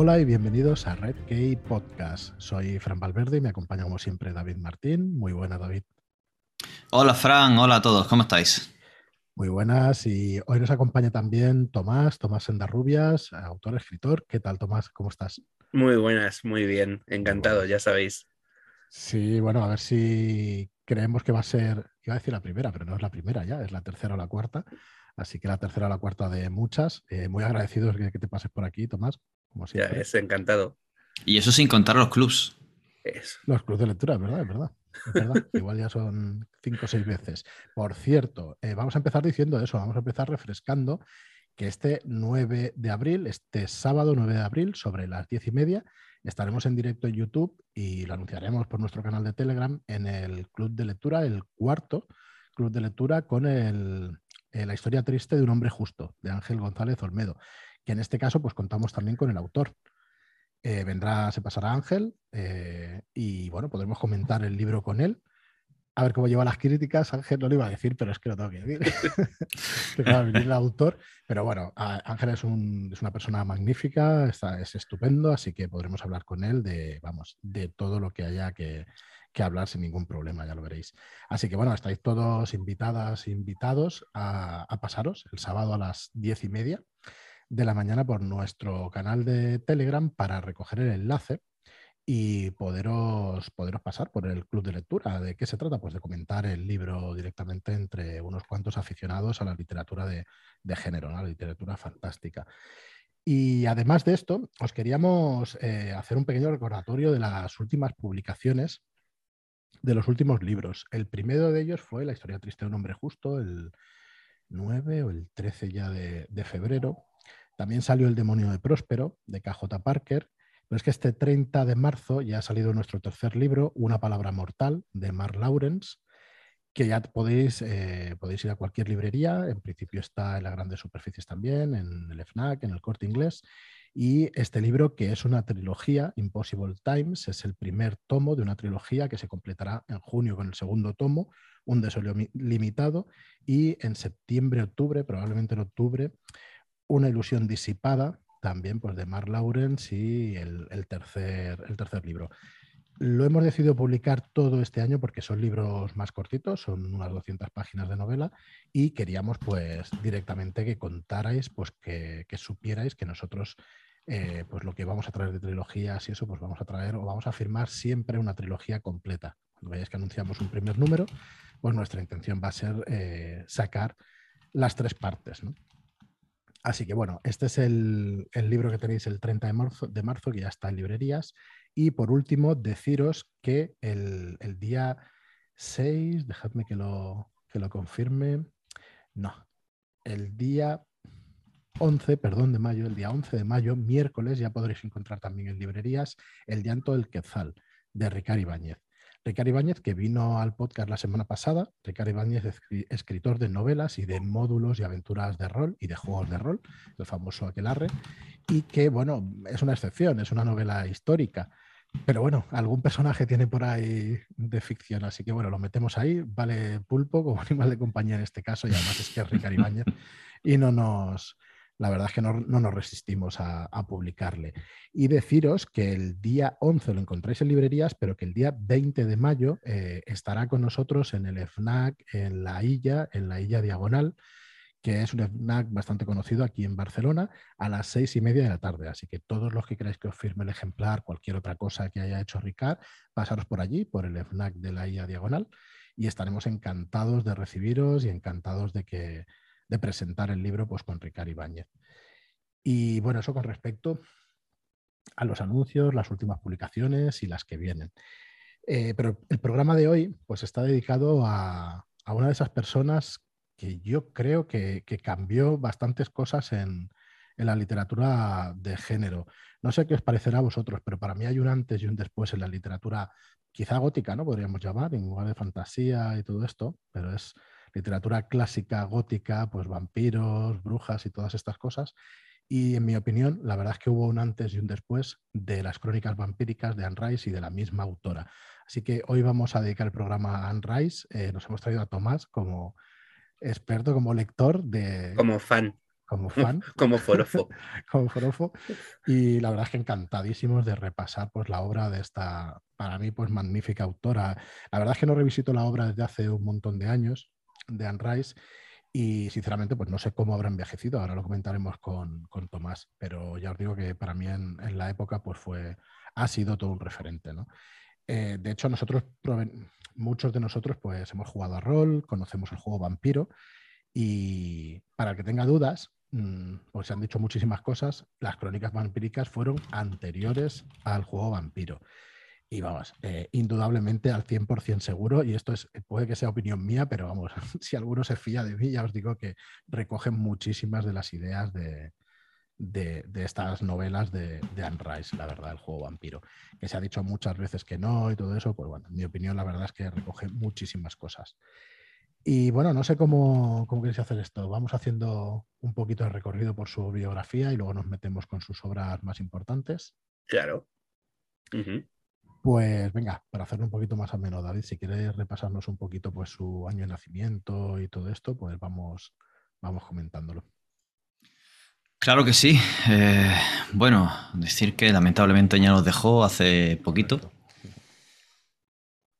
Hola y bienvenidos a Red Key Podcast. Soy Fran Valverde y me acompaña como siempre David Martín. Muy buena, David. Hola, Fran. Hola a todos. ¿Cómo estáis? Muy buenas. Y hoy nos acompaña también Tomás, Tomás Sendarrubias, autor, escritor. ¿Qué tal, Tomás? ¿Cómo estás? Muy buenas, muy bien. Encantado, ya sabéis. Sí, bueno, a ver si creemos que va a ser, iba a decir la primera, pero no es la primera ya, es la tercera o la cuarta. Así que la tercera o la cuarta de muchas. Eh, muy agradecidos que, que, te pases por aquí, Tomás. Como ya, es encantado. Y eso sin contar los clubs. Los clubs de lectura, es verdad, es verdad. Es verdad. Igual ya son cinco o seis veces. Por cierto, eh, vamos a empezar diciendo eso, vamos a empezar refrescando que este 9 de abril, este sábado 9 de abril, sobre las diez y media, estaremos en directo en YouTube y lo anunciaremos por nuestro canal de Telegram en el Club de Lectura, el cuarto Club de Lectura con el, eh, La historia triste de un hombre justo, de Ángel González Olmedo, que en este caso pues contamos también con el autor. Eh, vendrá, se pasará Ángel eh, y bueno, podremos comentar el libro con él. A ver cómo lleva las críticas. Ángel no lo iba a decir, pero es que lo tengo que decir. el autor. Pero bueno, Ángel es, una persona magnífica, está, es estupendo, así que podremos hablar con él de, vamos, de todo lo que haya que, que hablar sin ningún problema, ya lo veréis. Así que bueno, estáis todos invitadas, invitados a, pasaros el sábado a las diez y media de la mañana por nuestro canal de Telegram para recoger el enlace y poderos, poderos pasar por el club de lectura. ¿De qué se trata? Pues de comentar el libro directamente entre unos cuantos aficionados a la literatura de, género, la literatura fantástica. Y además de esto, os queríamos eh, hacer un pequeño recordatorio de las últimas publicaciones de los últimos libros. El primero de ellos fue La historia triste de un hombre justo, el 9 o el 13 ya de, febrero. También salió El demonio de Próspero, de KJ Parker. Pero es que este 30 de marzo ya ha salido nuestro tercer libro, Una palabra mortal, de Mark Lawrence, que ya podéis, eh, podéis ir a cualquier librería. En principio está en las grandes superficies también, en el FNAC, en el corte inglés. Y este libro, que es una trilogía, Impossible Times, es el primer tomo de una trilogía que se completará en junio con el segundo tomo, un deseo limitado, y en septiembre, octubre, probablemente en octubre, una ilusión disipada, también pues, de Mark Lawrence y el, tercer, el tercer libro. Lo hemos decidido publicar todo este año porque son libros más cortitos, son unas 200 páginas de novela y queríamos pues directamente que contarais, pues que, supierais que nosotros eh, pues lo que vamos a traer de trilogías y eso, pues vamos a traer o vamos a firmar siempre una trilogía completa. Cuando veáis que anunciamos un primer número, pues nuestra intención va a ser eh, sacar las tres partes. Así que bueno, este es el, libro que tenéis el 30 de marzo, de marzo, que ya está en librerías. Y por último, deciros que el, el día 6, dejadme que lo, que lo confirme. No, el día 11, perdón, de mayo, el día 11 de mayo, miércoles, ya podréis encontrar también en librerías El llanto del Quetzal, de Ricardo Ibáñez. Ricardo Ibáñez, que vino al podcast la semana pasada, Ricardo Ibáñez es escritor de novelas y de módulos y aventuras de rol y de juegos de rol, el famoso Aquelarre, y que, bueno, es una excepción, es una novela histórica. Pero bueno, algún personaje tiene por ahí de ficción, así que bueno, lo metemos ahí, vale pulpo como animal de compañía en este caso, y además es que es Ricardo Ibáñez y no nos, la verdad es que no, nos resistimos a, publicarle. Y deciros que el día 11 lo encontráis en librerías, pero que el día 20 de mayo eh, estará con nosotros en el FNAC, en la Illa, en la Illa Diagonal, que es un FNAC bastante conocido aquí en Barcelona, a las seis y media de la tarde. Así que todos los que queráis que os firme el ejemplar, cualquier otra cosa que haya hecho Ricard, pasaros por allí, por el FNAC de la Illa Diagonal, y estaremos encantados de recibiros y encantados de que de presentar el libro pues, con Ricardo Ibáñez. Y bueno, eso con respecto a los anuncios, las últimas publicaciones y las que vienen. Eh, pero el programa de hoy pues, está dedicado a, una de esas personas que yo creo que, cambió bastantes cosas en, la literatura de género. No sé qué os parecerá a vosotros, pero para mí hay un antes y un después en la literatura, quizá gótica, ¿no? Podríamos llamar, en lugar de fantasía y todo esto, pero es literatura clásica, gótica, pues vampiros, brujas y todas estas cosas. Y en mi opinión, la verdad es que hubo un antes y un después de las crónicas vampíricas de Anne Rice y de la misma autora. Así que hoy vamos a dedicar el programa a Anne Rice. Eh, nos hemos traído a Tomás como experto, como lector de... Como fan. como fan. como forofo. como forofo. Y la verdad es que encantadísimos de repasar pues, la obra de esta, para mí, pues magnífica autora. La verdad es que no revisito la obra desde hace un montón de años de Anne y sinceramente pues no sé cómo habrá envejecido, ahora lo comentaremos con, con Tomás, pero ya os digo que para mí en, en, la época pues fue, ha sido todo un referente. ¿no? Eh, de hecho, nosotros, muchos de nosotros pues hemos jugado a rol, conocemos el juego Vampiro y para el que tenga dudas, mm, pues se han dicho muchísimas cosas, las crónicas vampíricas fueron anteriores al juego Vampiro. Y vamos, eh, indudablemente al 100% seguro, y esto es, puede que sea opinión mía, pero vamos, si alguno se fía de mí, ya os digo que recogen muchísimas de las ideas de, de, estas novelas de, de, Anne Rice, la verdad, el juego vampiro. Que se ha dicho muchas veces que no y todo eso, pues bueno, en mi opinión, la verdad es que recoge muchísimas cosas. Y bueno, no sé cómo, cómo queréis hacer esto. Vamos haciendo un poquito de recorrido por su biografía y luego nos metemos con sus obras más importantes. Claro. Pues venga, para hacerlo un poquito más ameno, David, si quieres repasarnos un poquito pues, su año de nacimiento y todo esto, pues vamos, vamos comentándolo. Claro que sí. Eh, bueno, decir que lamentablemente ya nos dejó hace poquito.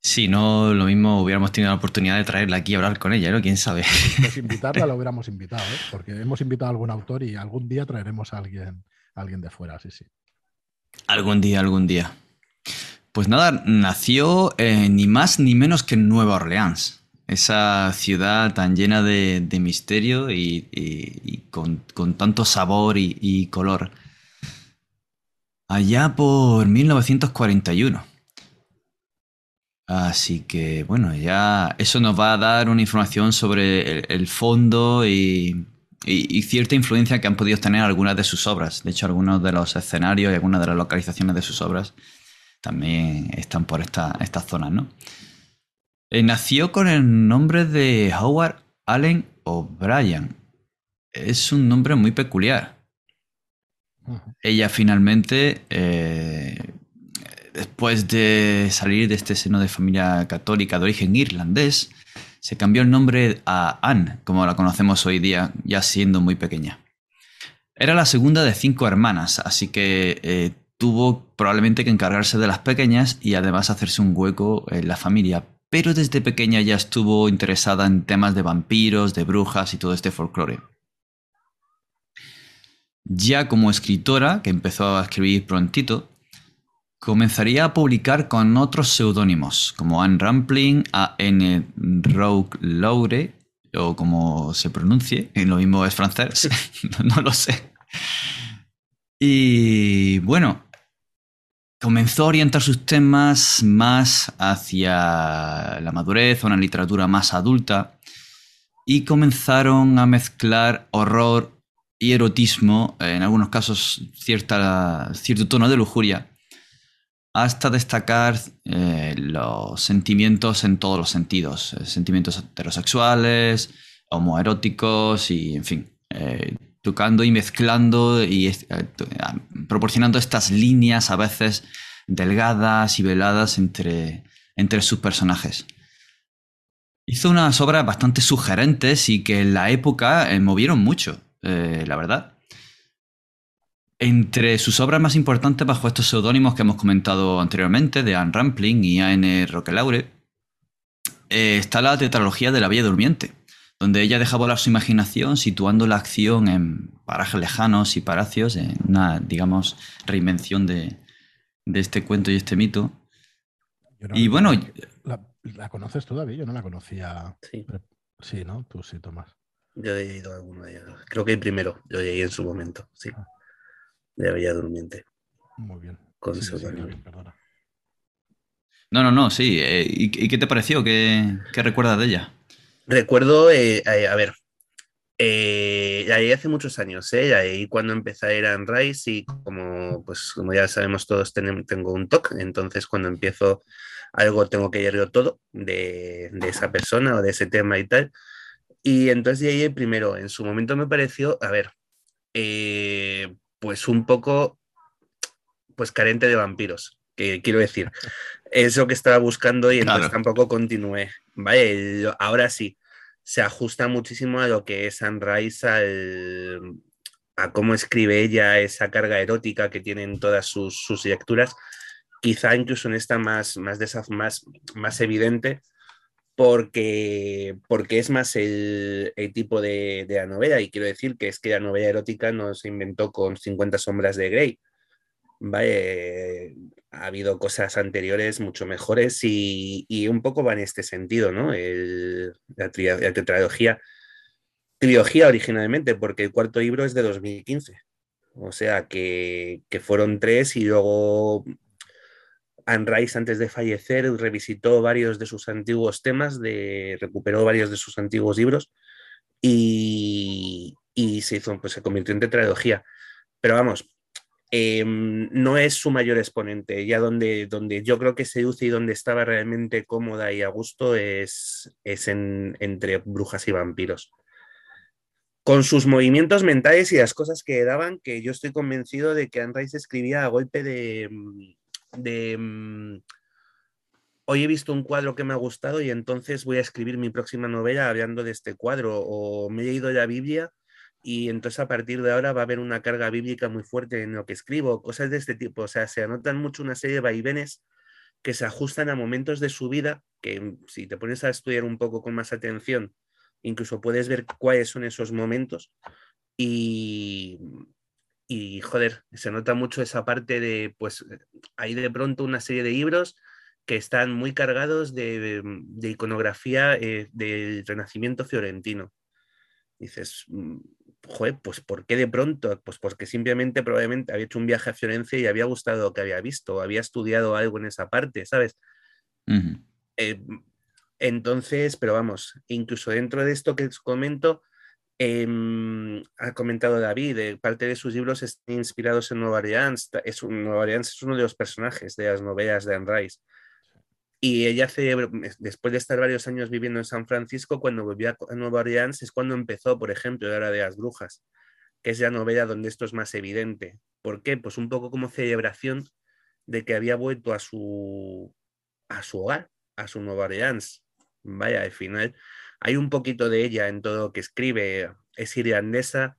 Si no, lo mismo hubiéramos tenido la oportunidad de traerla aquí a hablar con ella, ¿no? ¿Quién sabe? Pues invitarla lo hubiéramos invitado, ¿eh? porque hemos invitado a algún autor y algún día traeremos a alguien, a alguien de fuera, sí, sí. Algún día, algún día. Pues nada, nació eh, ni más ni menos que en Nueva Orleans. Esa ciudad tan llena de, misterio y, con, tanto sabor y, color. Allá por 1941. Así que bueno, ya eso nos va a dar una información sobre el, fondo y, cierta influencia que han podido tener algunas de sus obras. De hecho, algunos de los escenarios y algunas de las localizaciones de sus obras también están por esta, estas zonas, ¿no? Eh, nació con el nombre de Howard Allen O'Brien. Es un nombre muy peculiar. Ella finalmente, eh, después de salir de este seno de familia católica de origen irlandés, se cambió el nombre a Anne, como la conocemos hoy día, ya siendo muy pequeña. Era la segunda de cinco hermanas, así que eh, tuvo probablemente que encargarse de las pequeñas y además hacerse un hueco en la familia. Pero desde pequeña ya estuvo interesada en temas de vampiros, de brujas y todo este folclore. Ya como escritora, que empezó a escribir prontito, comenzaría a publicar con otros seudónimos, como Anne Rampling, A.N. Rogue Laure, o como se pronuncie, lo mismo es francés, no lo sé. Y bueno, comenzó a orientar sus temas más hacia la madurez, una literatura más adulta, y comenzaron a mezclar horror y erotismo, en algunos casos cierto tono de lujuria, hasta destacar eh, los sentimientos en todos los sentidos, eh, sentimientos heterosexuales, homoeróticos y, en fin, eh, tocando y mezclando y eh, proporcionando estas líneas a veces delgadas y veladas entre, entre sus personajes. Hizo unas obras bastante sugerentes y que en la época eh, movieron mucho, eh, la verdad. Entre sus obras más importantes bajo estos seudónimos que hemos comentado anteriormente, de Anne Rampling y A.N. Roquelaure, está la tetralogía de la Vía Durmiente, donde ella deja volar su imaginación situando la acción en parajes lejanos y palacios, en una, digamos, reinvención de, este cuento y este mito. y bueno... La, conoces todavía? Yo no la conocía. Sí. Sí, ¿no? Tú sí, Tomás. Yo he ido a alguno de ellos. Creo que el primero, yo llegué en su momento, sí. Ah. De Bella Durmiente. Muy bien. Con No, no, no, sí. Eh, ¿Y, qué te pareció? ¿Qué, qué recuerdas de ella? Recuerdo, eh, a ver, eh, hace muchos años, ¿eh? cuando empecé a ir a Rice y como, pues, como ya sabemos todos, tengo un TOC, entonces cuando empiezo algo tengo que ir todo de, esa persona o de ese tema y tal. Y entonces ahí primero, en su momento me pareció, a ver, eh, pues un poco, pues carente de vampiros, que quiero decir, eso que estaba buscando y entonces tampoco continué. Vale, ahora sí, se ajusta muchísimo a lo que es Sunrise, a cómo escribe ella, esa carga erótica que tienen todas sus, sus lecturas. Quizá incluso en esta más, más, más, más evidente, porque, porque es más el, tipo de, de, la novela. Y quiero decir que es que la novela erótica no se inventó con 50 sombras de Grey. ¿Vale? ha habido cosas anteriores mucho mejores y, un poco va en este sentido, ¿no? la, tetralogía, trilogía originalmente, porque el cuarto libro es de 2015. O sea que, fueron tres y luego Anne Rice antes de fallecer revisitó varios de sus antiguos temas, de, recuperó varios de sus antiguos libros y, se hizo, pues se convirtió en tetralogía. Pero vamos, Em, no es su mayor exponente. Ya donde, donde yo creo que seduce y donde estaba realmente cómoda y a gusto es, es en, entre brujas y vampiros. Con sus movimientos mentales y las cosas que daban, que yo estoy convencido de que Anne escribía a golpe de, de mm, hoy he visto un cuadro que me ha gustado y entonces voy a escribir mi próxima novela hablando de este cuadro, o me he leído la Biblia y entonces a partir de ahora va a haber una carga bíblica muy fuerte en lo que escribo, cosas de este tipo. O sea, se anotan mucho una serie de vaivenes que se ajustan a momentos de su vida, que si te pones a estudiar un poco con más atención, incluso puedes ver cuáles son esos momentos. Y, y joder, se nota mucho esa parte de, pues, hay de pronto una serie de libros que están muy cargados de, de iconografía eh, del Renacimiento fiorentino. Dices, mm, joder, pues ¿por qué de pronto? Pues porque simplemente probablemente había hecho un viaje a Florencia y había gustado lo que había visto, había estudiado algo en esa parte, ¿sabes? Eh, entonces, pero vamos, incluso dentro de esto que os comento, em, ha comentado David, eh, parte de sus libros están inspirados en Nueva Orleans. Es, Nueva Orleans es uno de los personajes de las novelas de Anne Rice. Y ella hace, después de estar varios años viviendo en San Francisco, cuando volvió a Nueva Orleans, es cuando empezó, por ejemplo, la hora de las brujas, que es la novela donde esto es más evidente. ¿Por qué? Pues un poco como celebración de que había vuelto a su, a su hogar, a su Nueva Orleans. Vaya, al final hay un poquito de ella en todo lo que escribe. Es irlandesa,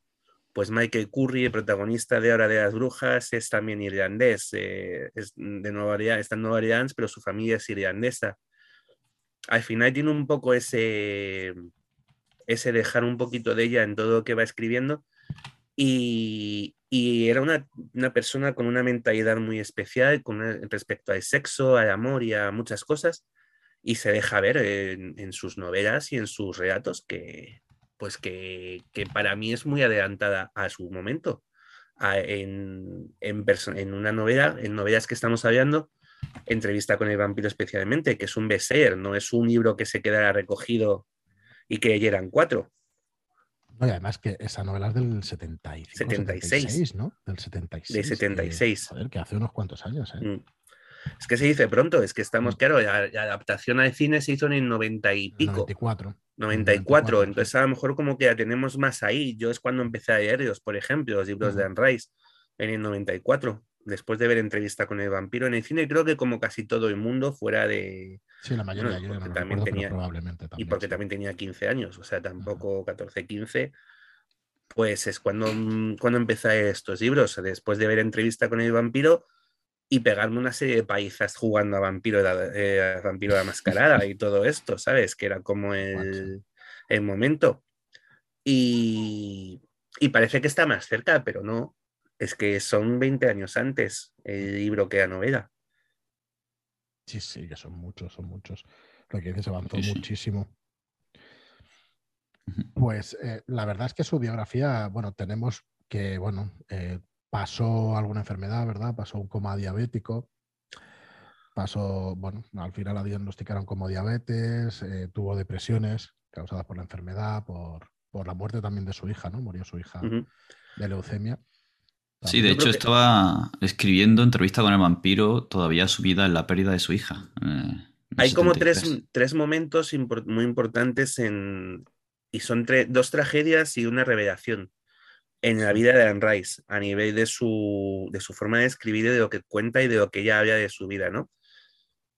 pues Michael Curry, el protagonista de Hora de las Brujas, es también irlandés, eh, es de Nueva Orleans, está en Nueva Orleans, pero su familia es irlandesa. Al final tiene un poco ese, ese dejar un poquito de ella en todo lo que va escribiendo y, era una, persona con una mentalidad muy especial con respecto al sexo, al amor y a muchas cosas y se deja ver en sus novelas y en sus relatos que, pues que, para mí es muy adelantada a su momento. en, en, una novela, en novelas que estamos hablando, Entrevista con el vampiro especialmente, que es un bestseller, no es un libro que se quedara recogido y que eran cuatro. No, y además que esa novela es del 75, 76, ¿no? Del 76. De 76. Que, joder, que hace unos cuantos años. ¿eh? Mm. Es que se dice pronto, es que estamos, mm. claro, la, adaptación al cine se hizo en el 90 y pico. 94. 94, entonces a lo mejor como que ya tenemos más ahí. Yo es cuando empecé a leerlos, por ejemplo, los libros de Anne Rice en el 94, después de ver entrevista con el vampiro en el cine, creo que como casi todo el mundo fuera de... Sí, la mayoría, yo también tenía, probablemente Y porque también tenía 15 años, o sea, tampoco 14, 15 pues es cuando, cuando empecé estos libros, después de ver entrevista con el vampiro, y pegarme una serie de paisas jugando a vampiro, eh, vampiro de la mascarada y todo esto, ¿sabes? Que era como el, el momento. Y, y, parece que está más cerca, pero no. Es que son 20 años antes el libro que la novela. Sí, sí, que son muchos, son muchos. Lo que dices avanzó muchísimo. Pues eh, la verdad es que su biografía, bueno, tenemos que, bueno, eh, pasó alguna enfermedad, ¿verdad? Pasó un coma diabético. Pasó, bueno, al final la diagnosticaron como diabetes, eh, tuvo depresiones causadas por la enfermedad, por, la muerte también de su hija, ¿no? Murió su hija de leucemia. Sí, de hecho estaba escribiendo entrevista con el vampiro todavía su vida en la pérdida de su hija. Eh, Hay como tres, momentos muy importantes en, y son dos tragedias y una revelación en la vida de Anne Rice, a nivel de su, de su forma de escribir y de lo que cuenta y de lo que ella habla de su vida, ¿no?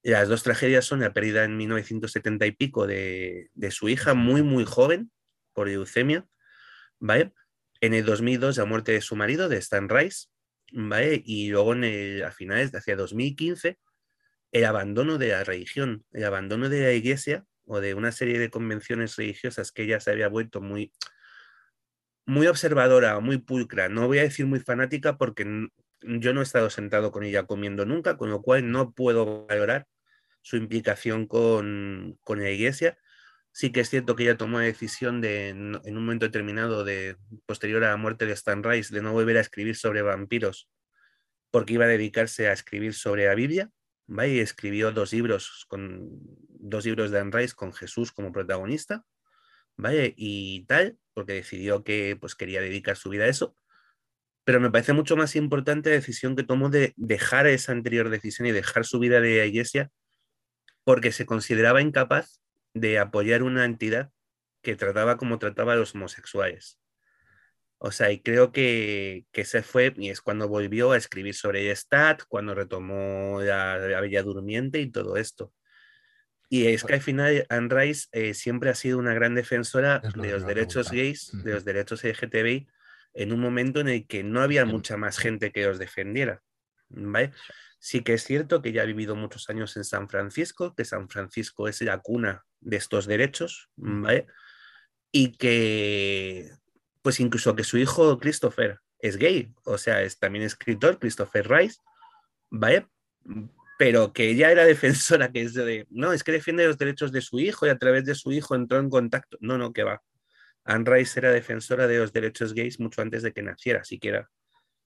Las dos tragedias son la pérdida en 1970 y pico de, de su hija, muy, muy joven, por leucemia, ¿vale? En el 2002 la muerte de su marido, de Stan Rice, ¿vale? Y luego en el, a finales de hacia 2015 el abandono de la religión, el abandono de la iglesia o de una serie de convenciones religiosas que ella se había vuelto muy, muy observadora, muy pulcra. No voy a decir muy fanática porque yo no he estado sentado con ella comiendo nunca, con lo cual no puedo valorar su implicación con, con la iglesia. Sí que es cierto que ella tomó la decisión de, en un momento determinado, de, posterior a la muerte de Stan Rice, de no volver a escribir sobre vampiros porque iba a dedicarse a escribir sobre la Biblia y escribió dos libros, con, dos libros de Anne Rice con Jesús como protagonista, ¿vale? Y tal, porque decidió que pues, quería dedicar su vida a eso. Pero me parece mucho más importante la decisión que tomó de dejar esa anterior decisión y dejar su vida de iglesia porque se consideraba incapaz de apoyar una entidad que trataba como trataba a los homosexuales. O sea, y creo que, que se fue y es cuando volvió a escribir sobre Stat, cuando retomó la, Bella Durmiente y todo esto. Y es que al final Anne Rice eh, siempre ha sido una gran defensora de los derechos gays, de los derechos LGTBI, en un momento en el que no había mucha más gente que los defendiera. ¿vale? Sí que es cierto que ella ha vivido muchos años en San Francisco, que San Francisco es la cuna de estos derechos, ¿vale? Y que pues incluso que su hijo Christopher es gay, o sea, es también escritor, Christopher Rice, ¿vale? Pero que ella era defensora, que es de, no, es que defiende los derechos de su hijo y a través de su hijo entró en contacto. No, no, que va. Anne Rice era defensora de los derechos gays mucho antes de que naciera, siquiera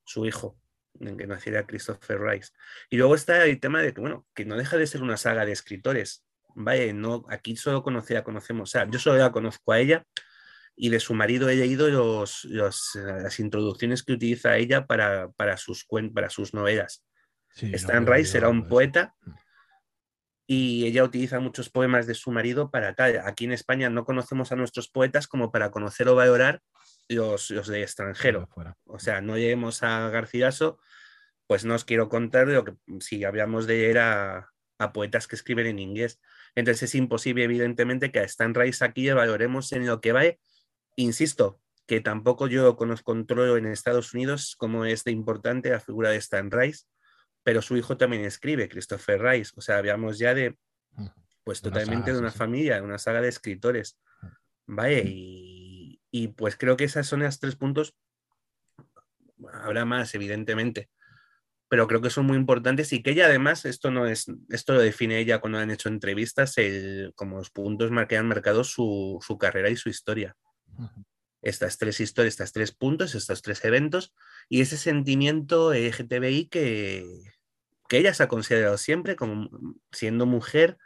su hijo, en que naciera Christopher Rice. Y luego está el tema de que, bueno, que no deja de ser una saga de escritores. Vaya, no, aquí solo conocía, conocemos, o sea, yo solo la conozco a ella, y de su marido he leído los, las introducciones que utiliza ella para, para, sus, para sus novelas. Stan Rice era un poeta y ella utiliza muchos poemas de su marido para tal. Aquí en España no conocemos a nuestros poetas como para conocer o valorar los, los de extranjero. O sea, no lleguemos a Garcilaso, pues no os quiero contar lo que si hablamos de leer a, a poetas que escriben en inglés. Entonces es imposible, evidentemente, que a Stan Rice aquí valoremos en lo que va Insisto, que tampoco yo conozco controlo en Estados Unidos como es de importante la figura de Stan Rice, pero su hijo también escribe, Christopher Rice. O sea, hablamos ya de, pues totalmente de una familia, de una saga de escritores. Vale, y, y, pues creo que esas son los tres puntos. Habrá más, evidentemente, pero creo que son muy importantes y que ella además, esto no es, esto lo define ella cuando han hecho entrevistas, el, como los puntos que han marcado su, su carrera y su historia estas tres historias, estos tres puntos, estos tres eventos y ese sentimiento LGTBI que, que ella se ha considerado siempre como siendo mujer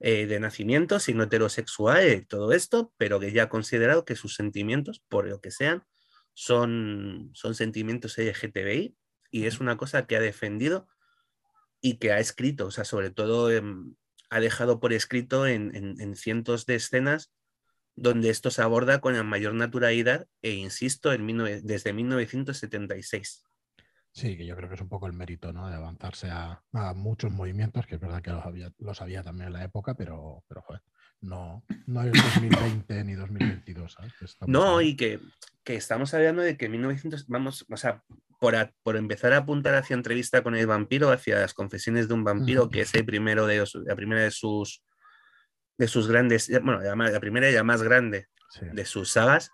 eh, de nacimiento, signo heterosexual, eh, todo esto, pero que ella ha considerado que sus sentimientos, por lo que sean, son, son sentimientos LGTBI y es una cosa que ha defendido y que ha escrito, o sea, sobre todo ha dejado por escrito en, en cientos de escenas donde esto se aborda con la mayor naturalidad e insisto, en desde 1976. Sí, que yo creo que es un poco el mérito ¿no? de avanzarse a, muchos movimientos, que es verdad que los había, los había también en la época, pero, pero joder, no, no es 2020 ni 2022. No, y que, que, estamos hablando de que 1900, vamos, o sea, por, por, empezar a apuntar hacia entrevista con el vampiro, hacia las confesiones de un vampiro, que es el primero de la primera de sus de sus grandes, bueno, la, primera y la más grande de sus sagas.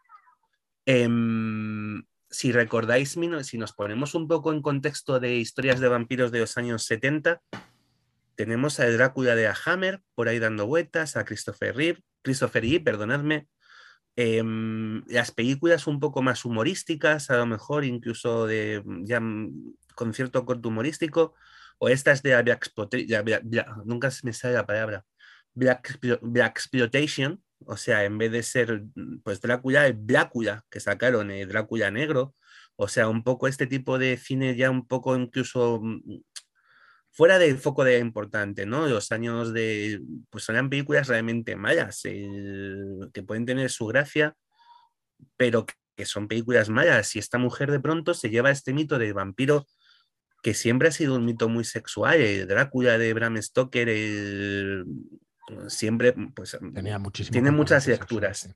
Em, si recordáis, si nos ponemos un poco en contexto de historias de vampiros de los años 70, tenemos a Drácula de Hammer por ahí dando vueltas, a Christopher Reeve, Christopher Eve, perdonadme, em, las películas un poco más humorísticas, a lo mejor incluso de ya con cierto corto humorístico, o estas de Black, nunca me sale la palabra, Black, Black Exploitation, o sea, en vez de ser pues Drácula, el Blácula, que sacaron el Drácula negro, o sea, un poco este tipo de cine ya un poco incluso mm, fuera del foco de importante, ¿no? Los años de, pues son películas realmente malas, que pueden tener su gracia, pero que son películas malas. Y esta mujer de pronto se lleva este mito del vampiro que siempre ha sido un mito muy sexual. El Drácula de Bram Stoker, el, siempre pues, Tenía tiene muchas lecturas.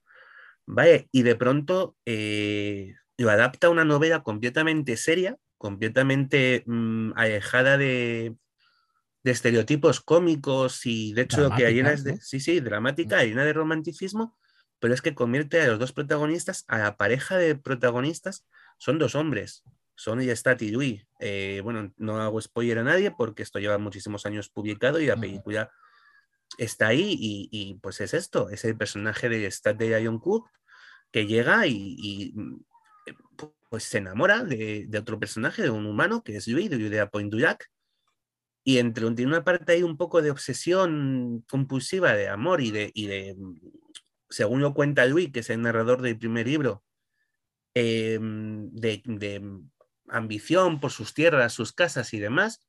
¿Vale? Y de pronto eh, lo adapta a una novela completamente seria, completamente mm, alejada de, de, estereotipos cómicos y de hecho lo que hay es de, sí, sí, dramática, mm. llena de romanticismo, pero es que convierte a los dos protagonistas, a la pareja de protagonistas, son dos hombres, son y Louis. Eh, bueno, no hago spoiler a nadie porque esto lleva muchísimos años publicado y la película está ahí y, pues es esto, es el personaje de Stat de Ion que llega y, mm, eh, pues se enamora de, otro personaje, de un humano que es Louis, de Judea Point y entre una parte ahí un poco de obsesión compulsiva de amor y de, mm, según lo cuenta Louis, que es el narrador del primer libro, em, de, de, ambición por sus tierras, sus casas y demás,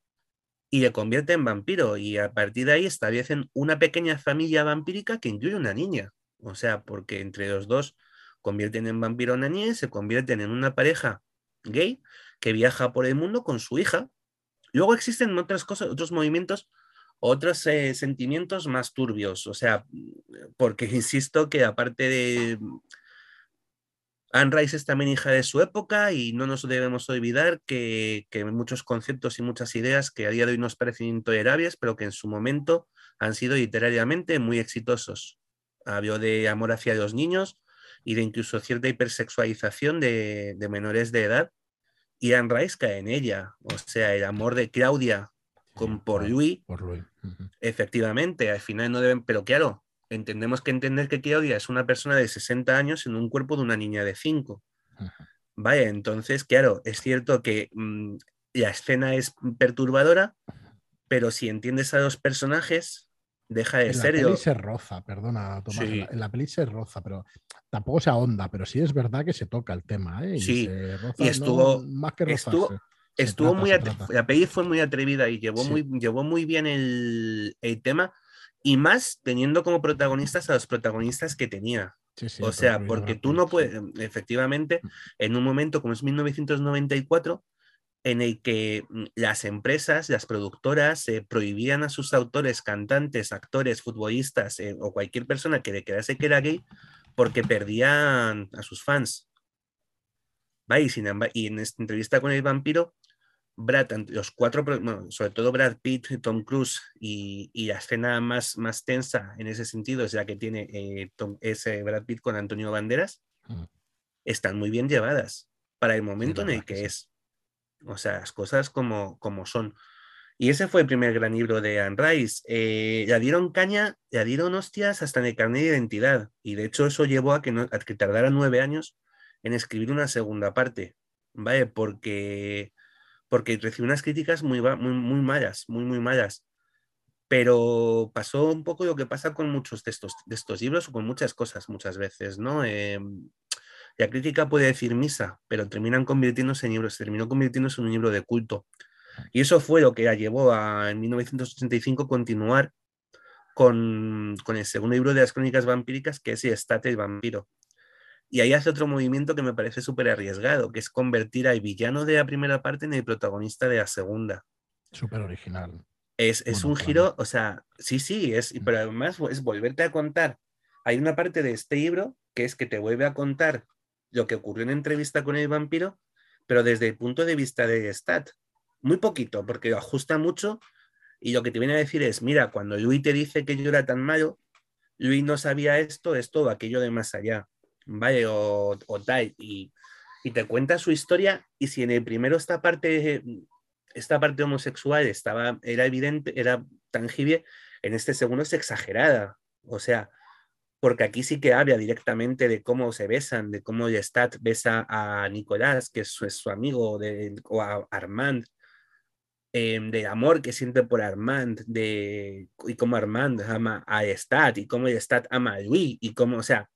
y le convierte en vampiro. Y a partir de ahí establecen una pequeña familia vampírica que incluye una niña. O sea, porque entre los dos convierten en vampiro a una niña, se convierten en una pareja gay que viaja por el mundo con su hija. Luego existen otras cosas, otros movimientos, otros eh, sentimientos más turbios. O sea, porque insisto que aparte de Anne Rice es también hija de su época y no nos debemos olvidar que, muchos conceptos y muchas ideas que a día de hoy nos parecen intolerables, pero que en su momento han sido literariamente muy exitosos. Habló de amor hacia los niños y de incluso cierta hipersexualización de, menores de edad. Y Anne Rice cae en ella. O sea, el amor de Claudia con, por Louis. Efectivamente, al final no deben, pero claro, entendemos que entender que Claudia es una persona de 60 años en un cuerpo de una niña de 5. Vaya, entonces, claro, es cierto que mm, la escena es perturbadora, pero si entiendes a los personajes, deja de ser. En la peli se roza, perdona, Tomás. En, la, peli se roza, pero tampoco se ahonda, pero sí es verdad que se toca el tema. ¿eh? Y sí, y estuvo, más que estuvo, estuvo muy la peli fue muy atrevida y llevó, muy, llevó muy bien el, el tema y más teniendo como protagonistas a los protagonistas que tenía. o sea, porque tú no puedes, efectivamente, mm. en un momento como es 1994, en el que mm, las empresas, las productoras eh, prohibían a sus autores, cantantes, actores, futbolistas eh, o cualquier persona que declarase que era gay porque perdían a sus fans. ¿Va? Y, sin, y en esta entrevista con el vampiro, Brad, los cuatro, sobre todo Brad Pitt, Tom Cruise y, la escena más, más tensa en ese sentido es la que tiene eh, ese Brad Pitt con Antonio Banderas, están muy bien llevadas para el momento en el que es. O sea, las cosas como, como son. Y ese fue el primer gran libro de Anne Rice. Eh, dieron caña, le dieron hostias hasta en el carnet de identidad. Y de hecho eso llevó a que, no, a que tardara nueve años en escribir una segunda parte. ¿Vale? Porque porque recibió unas críticas muy, muy, muy malas, muy, muy malas. Pero pasó un poco lo que pasa con muchos de estos, de estos libros o con muchas cosas muchas veces, ¿no? Em, la crítica puede decir misa, pero terminan convirtiéndose en libros, terminó convirtiéndose en un libro de culto. Y eso fue lo que la llevó a, en 1985, continuar con, con, el segundo libro de las crónicas vampíricas, que es El Estate el vampiro. Y ahí hace otro movimiento que me parece súper arriesgado, que es convertir al villano de la primera parte en el protagonista de la segunda. Súper original. Es, un giro, o sea, sí, sí, es, pero además es volverte a contar. Hay una parte de este libro que es que te vuelve a contar lo que ocurrió en entrevista con el vampiro, pero desde el punto de vista de Stat. Muy poquito, porque lo ajusta mucho y lo que te viene a decir es, mira, cuando Luis te dice que yo era tan malo, Luis no sabía esto, esto o aquello de más allá. ¿Vale? O, o tal, y, te cuenta su historia, y si en el primero esta parte, esta parte homosexual estaba, era evidente, era tangible, en este segundo es exagerada, o sea, porque aquí sí que habla directamente de cómo se besan, de cómo Lestat besa a Nicolás, que es su, amigo, de, o a Armand, eh, de amor que siente por Armand, de, y cómo Armand ama a Lestat, y cómo Lestat ama a Louis, y cómo, o sea,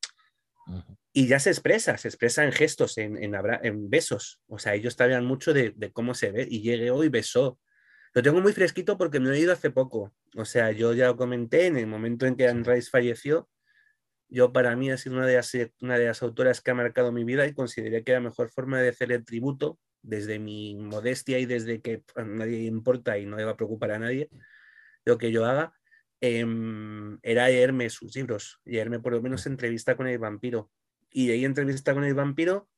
y ya se expresa, se expresa en gestos, en, en, besos. O sea, ellos sabían mucho de, cómo se ve y llegué hoy besó. Lo tengo muy fresquito porque me lo he ido hace poco. O sea, yo ya lo comenté en el momento en que Anne Rice falleció. Yo para mí ha sido una de, las, una de las autoras que ha marcado mi vida y consideré que la mejor forma de hacer el tributo desde mi modestia y desde que a nadie importa y no le va a preocupar a nadie lo que yo haga, em, era leerme sus libros, leerme por lo menos entrevista con el vampiro. Y ahí entrevista con el vampiro,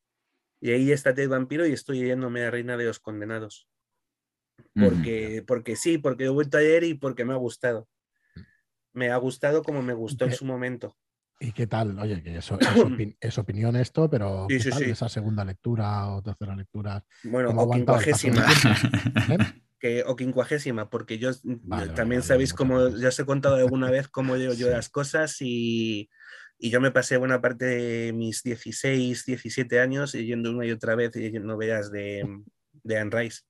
y ahí está el vampiro y estoy leyéndome la Reina de los Condenados. Porque, porque sí, porque he vuelto a leer y porque me ha gustado. Me ha gustado como me gustó en su momento. ¿Y qué tal? Oye, que eso es, opinión esto, pero esa segunda lectura o tercera lectura? Bueno, o quincuagésima. ¿Eh? que, o quincuagésima, porque yo también sabéis cómo, ya os he contado alguna vez cómo yo, yo las cosas y, y, yo me pasé buena parte de mis 16, 17 años yendo una y otra vez novelas de, de Anne Rice.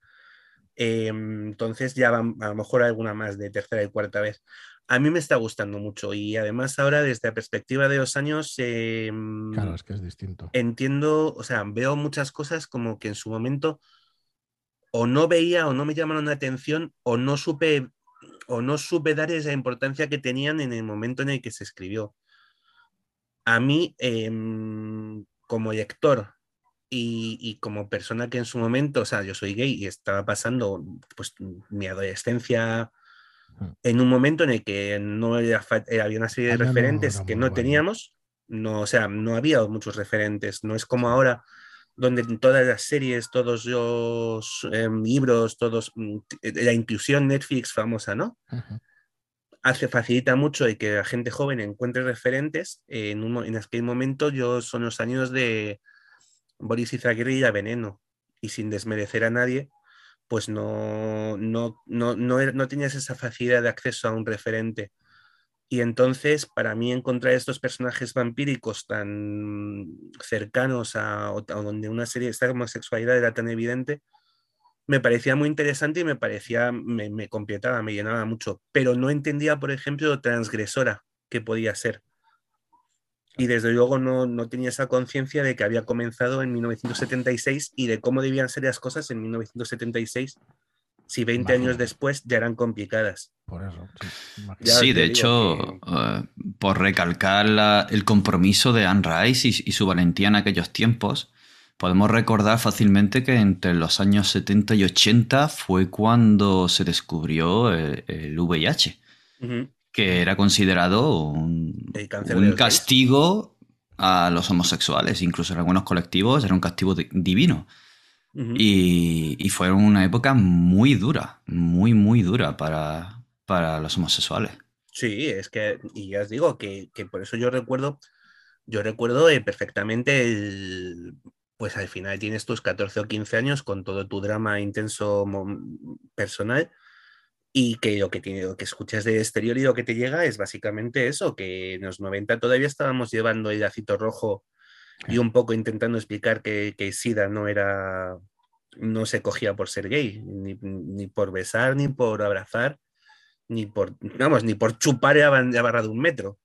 Em, entonces ya a lo mejor alguna más de tercera y cuarta vez. A mí me está gustando mucho y además ahora desde la perspectiva de los años... Em, claro, es que es distinto. Entiendo, o sea, veo muchas cosas como que en su momento o no veía o no me llamaron la atención o no supe o no supe dar esa importancia que tenían en el momento en el que se escribió. A mí, em, como lector y, como persona que en su momento, o sea, yo soy gay y estaba pasando pues mi adolescencia en un momento en el que no había una serie de referentes que no teníamos, no, o sea, no había muchos referentes, no es como ahora donde todas las series, todos los em, libros, todos, mm, la inclusión Netflix famosa, ¿no? Hace, facilita mucho y que la gente joven encuentre referentes. en, un, en aquel momento yo son los años de Boris Izaguirre y Veneno. Y sin desmerecer a nadie, pues no, no, no, no, tenías esa facilidad de acceso a un referente. Y entonces, para mí, encontrar estos personajes vampíricos tan cercanos a, donde una serie, esta homosexualidad era tan evidente, me parecía muy interesante y me parecía, me, me completaba, me llenaba mucho. Pero no entendía, por ejemplo, lo transgresora que podía ser y desde luego no, tenía esa conciencia de que había comenzado en 1976 y de cómo debían ser las cosas en 1976 si 20 años después ya eran complicadas. Por eso. Sí, de hecho, eh, por recalcar el compromiso de Anne Rice y, su valentía en aquellos tiempos, podemos recordar fácilmente que entre los años 70 y 80 fue cuando se descubrió el, VIH que era considerado un, castigo a los homosexuales, incluso en algunos colectivos era un castigo divino. Y, fue una época muy dura, muy, muy dura para, para los homosexuales. Sí, es que, y ya os digo que, por eso yo recuerdo, yo recuerdo eh, perfectamente el, pues al final tienes tus 14 o 15 años con todo tu drama intenso personal y que lo que, tiene, lo que escuchas de exterior y lo que te llega es básicamente eso, que en los 90 todavía estábamos llevando el lacito rojo y un poco intentando explicar que, que Sida no era, no se cogía por ser gay, ni, por besar, ni por abrazar, ni por, vamos, ni por chupar la barra de un metro.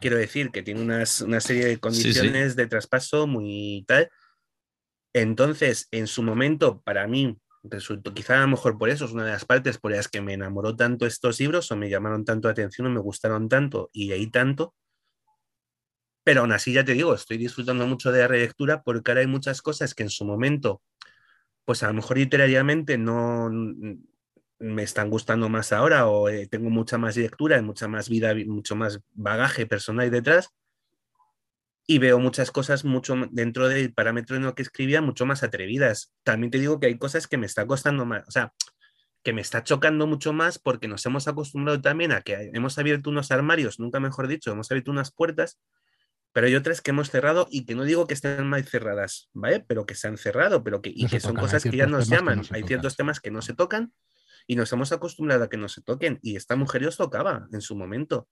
Quiero decir que tiene unas, una serie de condiciones de traspaso muy tal. Entonces, en su momento, para mí, resultó, quizá a lo mejor por eso es una de las partes por las que me enamoró tanto estos libros o me llamaron tanto la atención o me gustaron tanto y ahí tanto. Pero aún así ya te digo, estoy disfrutando mucho de la relectura porque ahora hay muchas cosas que en su momento, pues a lo mejor literariamente no me están gustando más ahora o eh, tengo mucha más lectura, mucha más vida, mucho más bagaje personal detrás y veo muchas cosas mucho dentro del parámetro en lo que escribía mucho más atrevidas. También te digo que hay cosas que me está costando más, o sea, que me está chocando mucho más porque nos hemos acostumbrado también a que hemos abierto unos armarios, nunca mejor dicho, hemos abierto unas puertas, pero hay otras que hemos cerrado y que no digo que estén mal cerradas, ¿vale? Pero que se han cerrado, pero que, y que son cosas que ya nos llaman. hay ciertos temas que no se tocan y nos hemos acostumbrado a que no se toquen y esta mujer ya os tocaba en su momento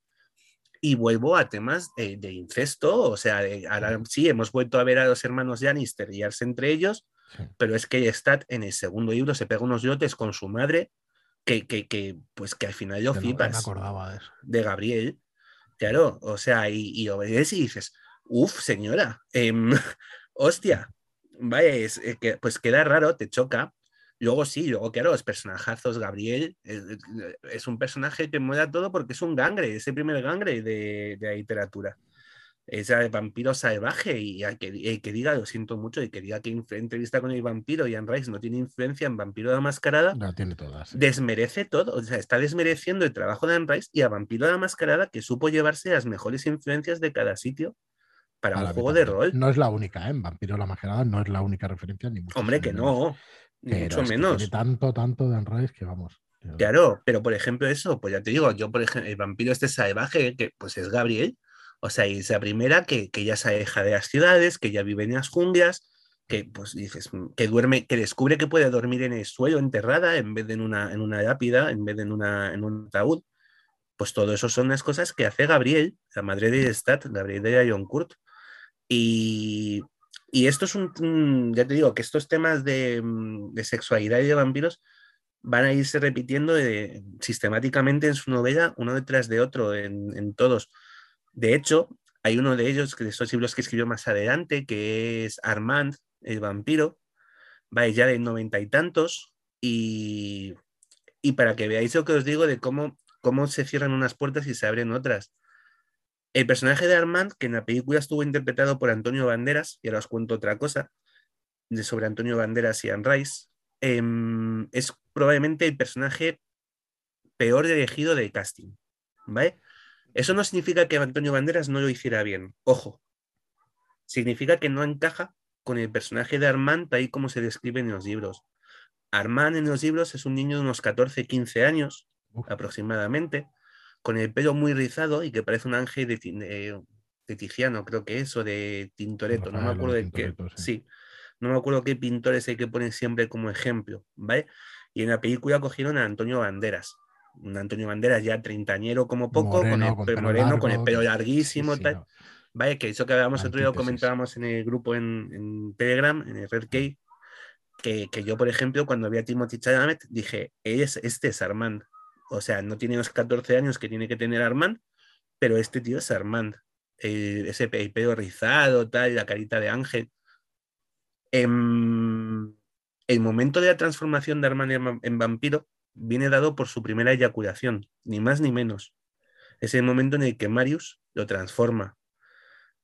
y vuelvo a temas de, incesto, o sea, ahora sí, hemos vuelto a ver a los hermanos Janister guiarse entre ellos, pero es que Stat en el segundo libro se pega unos yotes con su madre que, que, pues que al final yo flipas. de, Gabriel, claro, o sea, y, y obedeces y dices, uff, señora, em, hostia, vaya, es, eh, que, pues queda raro, te choca, Luego sí, luego claro, los personajazos, Gabriel es, un personaje que mueve todo porque es un gangre, es el primer gangre de, la literatura. Ese vampiro salvaje y que, que, diga, lo siento mucho, y que diga que entrevista con el vampiro y Anne Rice no tiene influencia en Vampiro de la Mascarada, no, tiene todas. desmerece todo, o sea, está desmereciendo el trabajo de Anne Rice y a Vampiro de la Mascarada que supo llevarse las mejores influencias de cada sitio para un juego de rol. No es la única, ¿eh? Vampiro de la Mascarada no es la única referencia, ni mucho Hombre, que no, ni mucho menos. tanto, tanto de Anne Rice que vamos. Claro, pero por ejemplo eso, pues ya te digo, yo por ejemplo, el vampiro este salvaje, que pues es Gabriel, o sea, y es la primera que, que ya se aleja de las ciudades, que ya vive en las junglas, que pues dices, mm, que duerme, que descubre que puede dormir en el suelo enterrada en vez de en una, en una lápida, en vez de en, una, en un ataúd. Pues todo eso son las cosas que hace Gabriel, la madre de Stat, Gabriel de John Kurt. Y, y, esto es un, ya te digo, que estos temas de, mm, de sexualidad y de vampiros van a irse repitiendo de, sistemáticamente en su novela, uno detrás de otro, en, en todos. De hecho, hay uno de ellos, de estos libros que escribió más adelante, que es Armand, el vampiro, va ya de noventa y tantos, y, y, para que veáis lo que os digo de cómo, cómo se cierran unas puertas y se abren otras. El personaje de Armand, que en la película estuvo interpretado por Antonio Banderas, y ahora os cuento otra cosa, de sobre Antonio Banderas y Anne Rice, eh, es probablemente el personaje peor elegido de casting, ¿vale? Eso no significa que Antonio Banderas no lo hiciera bien, ojo. Significa que no encaja con el personaje de Armand ahí como se describe en los libros. Armand en los libros es un niño de unos 14, 15 años aproximadamente, con el pelo muy rizado y que parece un ángel de, de, Tiziano, creo que es, o de Tintoretto, no, me acuerdo de qué. Sí. no me acuerdo qué pintores hay que poner siempre como ejemplo, ¿vale? Y en la película cogieron a Antonio Banderas un Antonio Banderas ya treintañero como poco, con el pelo moreno, con el pelo larguísimo, tal. Vaya, que eso que hablábamos otro día, comentábamos en el grupo en, Telegram, en el Red Key, que, que, yo, por ejemplo, cuando vi a Timothy Chalamet, dije, es, este es Armand. O sea, no tiene los 14 años que tiene que tener Armand, pero este tío es Armand. ese pelo rizado, tal, la carita de ángel. En, el momento de la transformación de Armand en vampiro viene dado por su primera eyaculación, ni más ni menos. Es el momento en el que Marius lo transforma.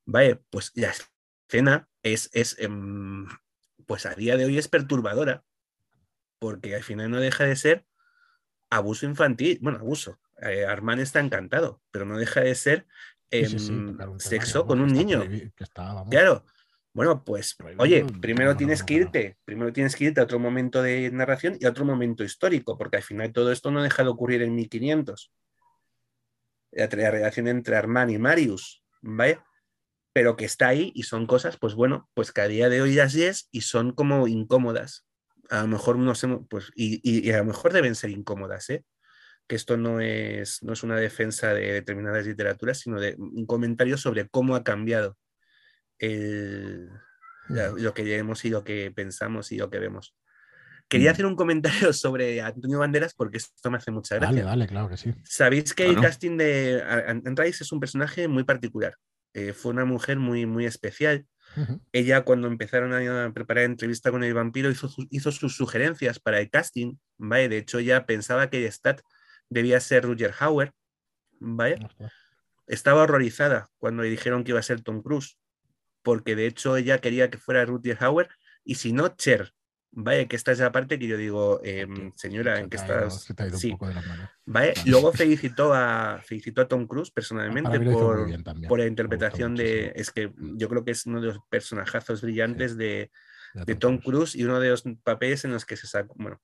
Vale, pues la escena es, es em, pues a día de hoy es perturbadora, porque al final no deja de ser abuso infantil, bueno, abuso. Eh, Armán está encantado, pero no deja de ser em, sexo con un niño. claro, bueno, pues, oye, primero tienes que irte, primero tienes que irte a otro momento de narración y a otro momento histórico, porque al final todo esto no deja de ocurrir en 1500. La, relación entre Armán y Marius, ¿vale? Pero que está ahí y son cosas, pues bueno, pues que a día de hoy las es y son como incómodas. A lo mejor no sé, pues, y, y, a lo mejor deben ser incómodas, ¿eh? Que esto no es, no es una defensa de determinadas literaturas, sino de un comentario sobre cómo ha cambiado el, lo que leemos y lo que pensamos y lo que vemos. Quería hacer un comentario sobre Antonio Banderas porque esto me hace mucha gracia. Vale, vale, claro que sí. Sabéis que el casting de Anne es un personaje muy particular. Eh, fue una mujer muy, muy especial. Ella, cuando empezaron a preparar entrevista con el vampiro, hizo, hizo sus sugerencias para el casting. ¿vale? De hecho, ella pensaba que Stat debía ser Roger Hauer. ¿vale? Estaba horrorizada cuando le dijeron que iba a ser Tom Cruise porque de hecho ella quería que fuera Rutger Hauer y si no, Cher. Vaya, que esta es la parte que yo digo, em, señora, en que estás. Sí. Vaya, luego felicitó a, felicitó a Tom Cruise personalmente por, por la interpretación de. Es que yo creo que es uno de los personajazos brillantes de, de, Tom Cruise y uno de los papeles en los que se sacó. Bueno,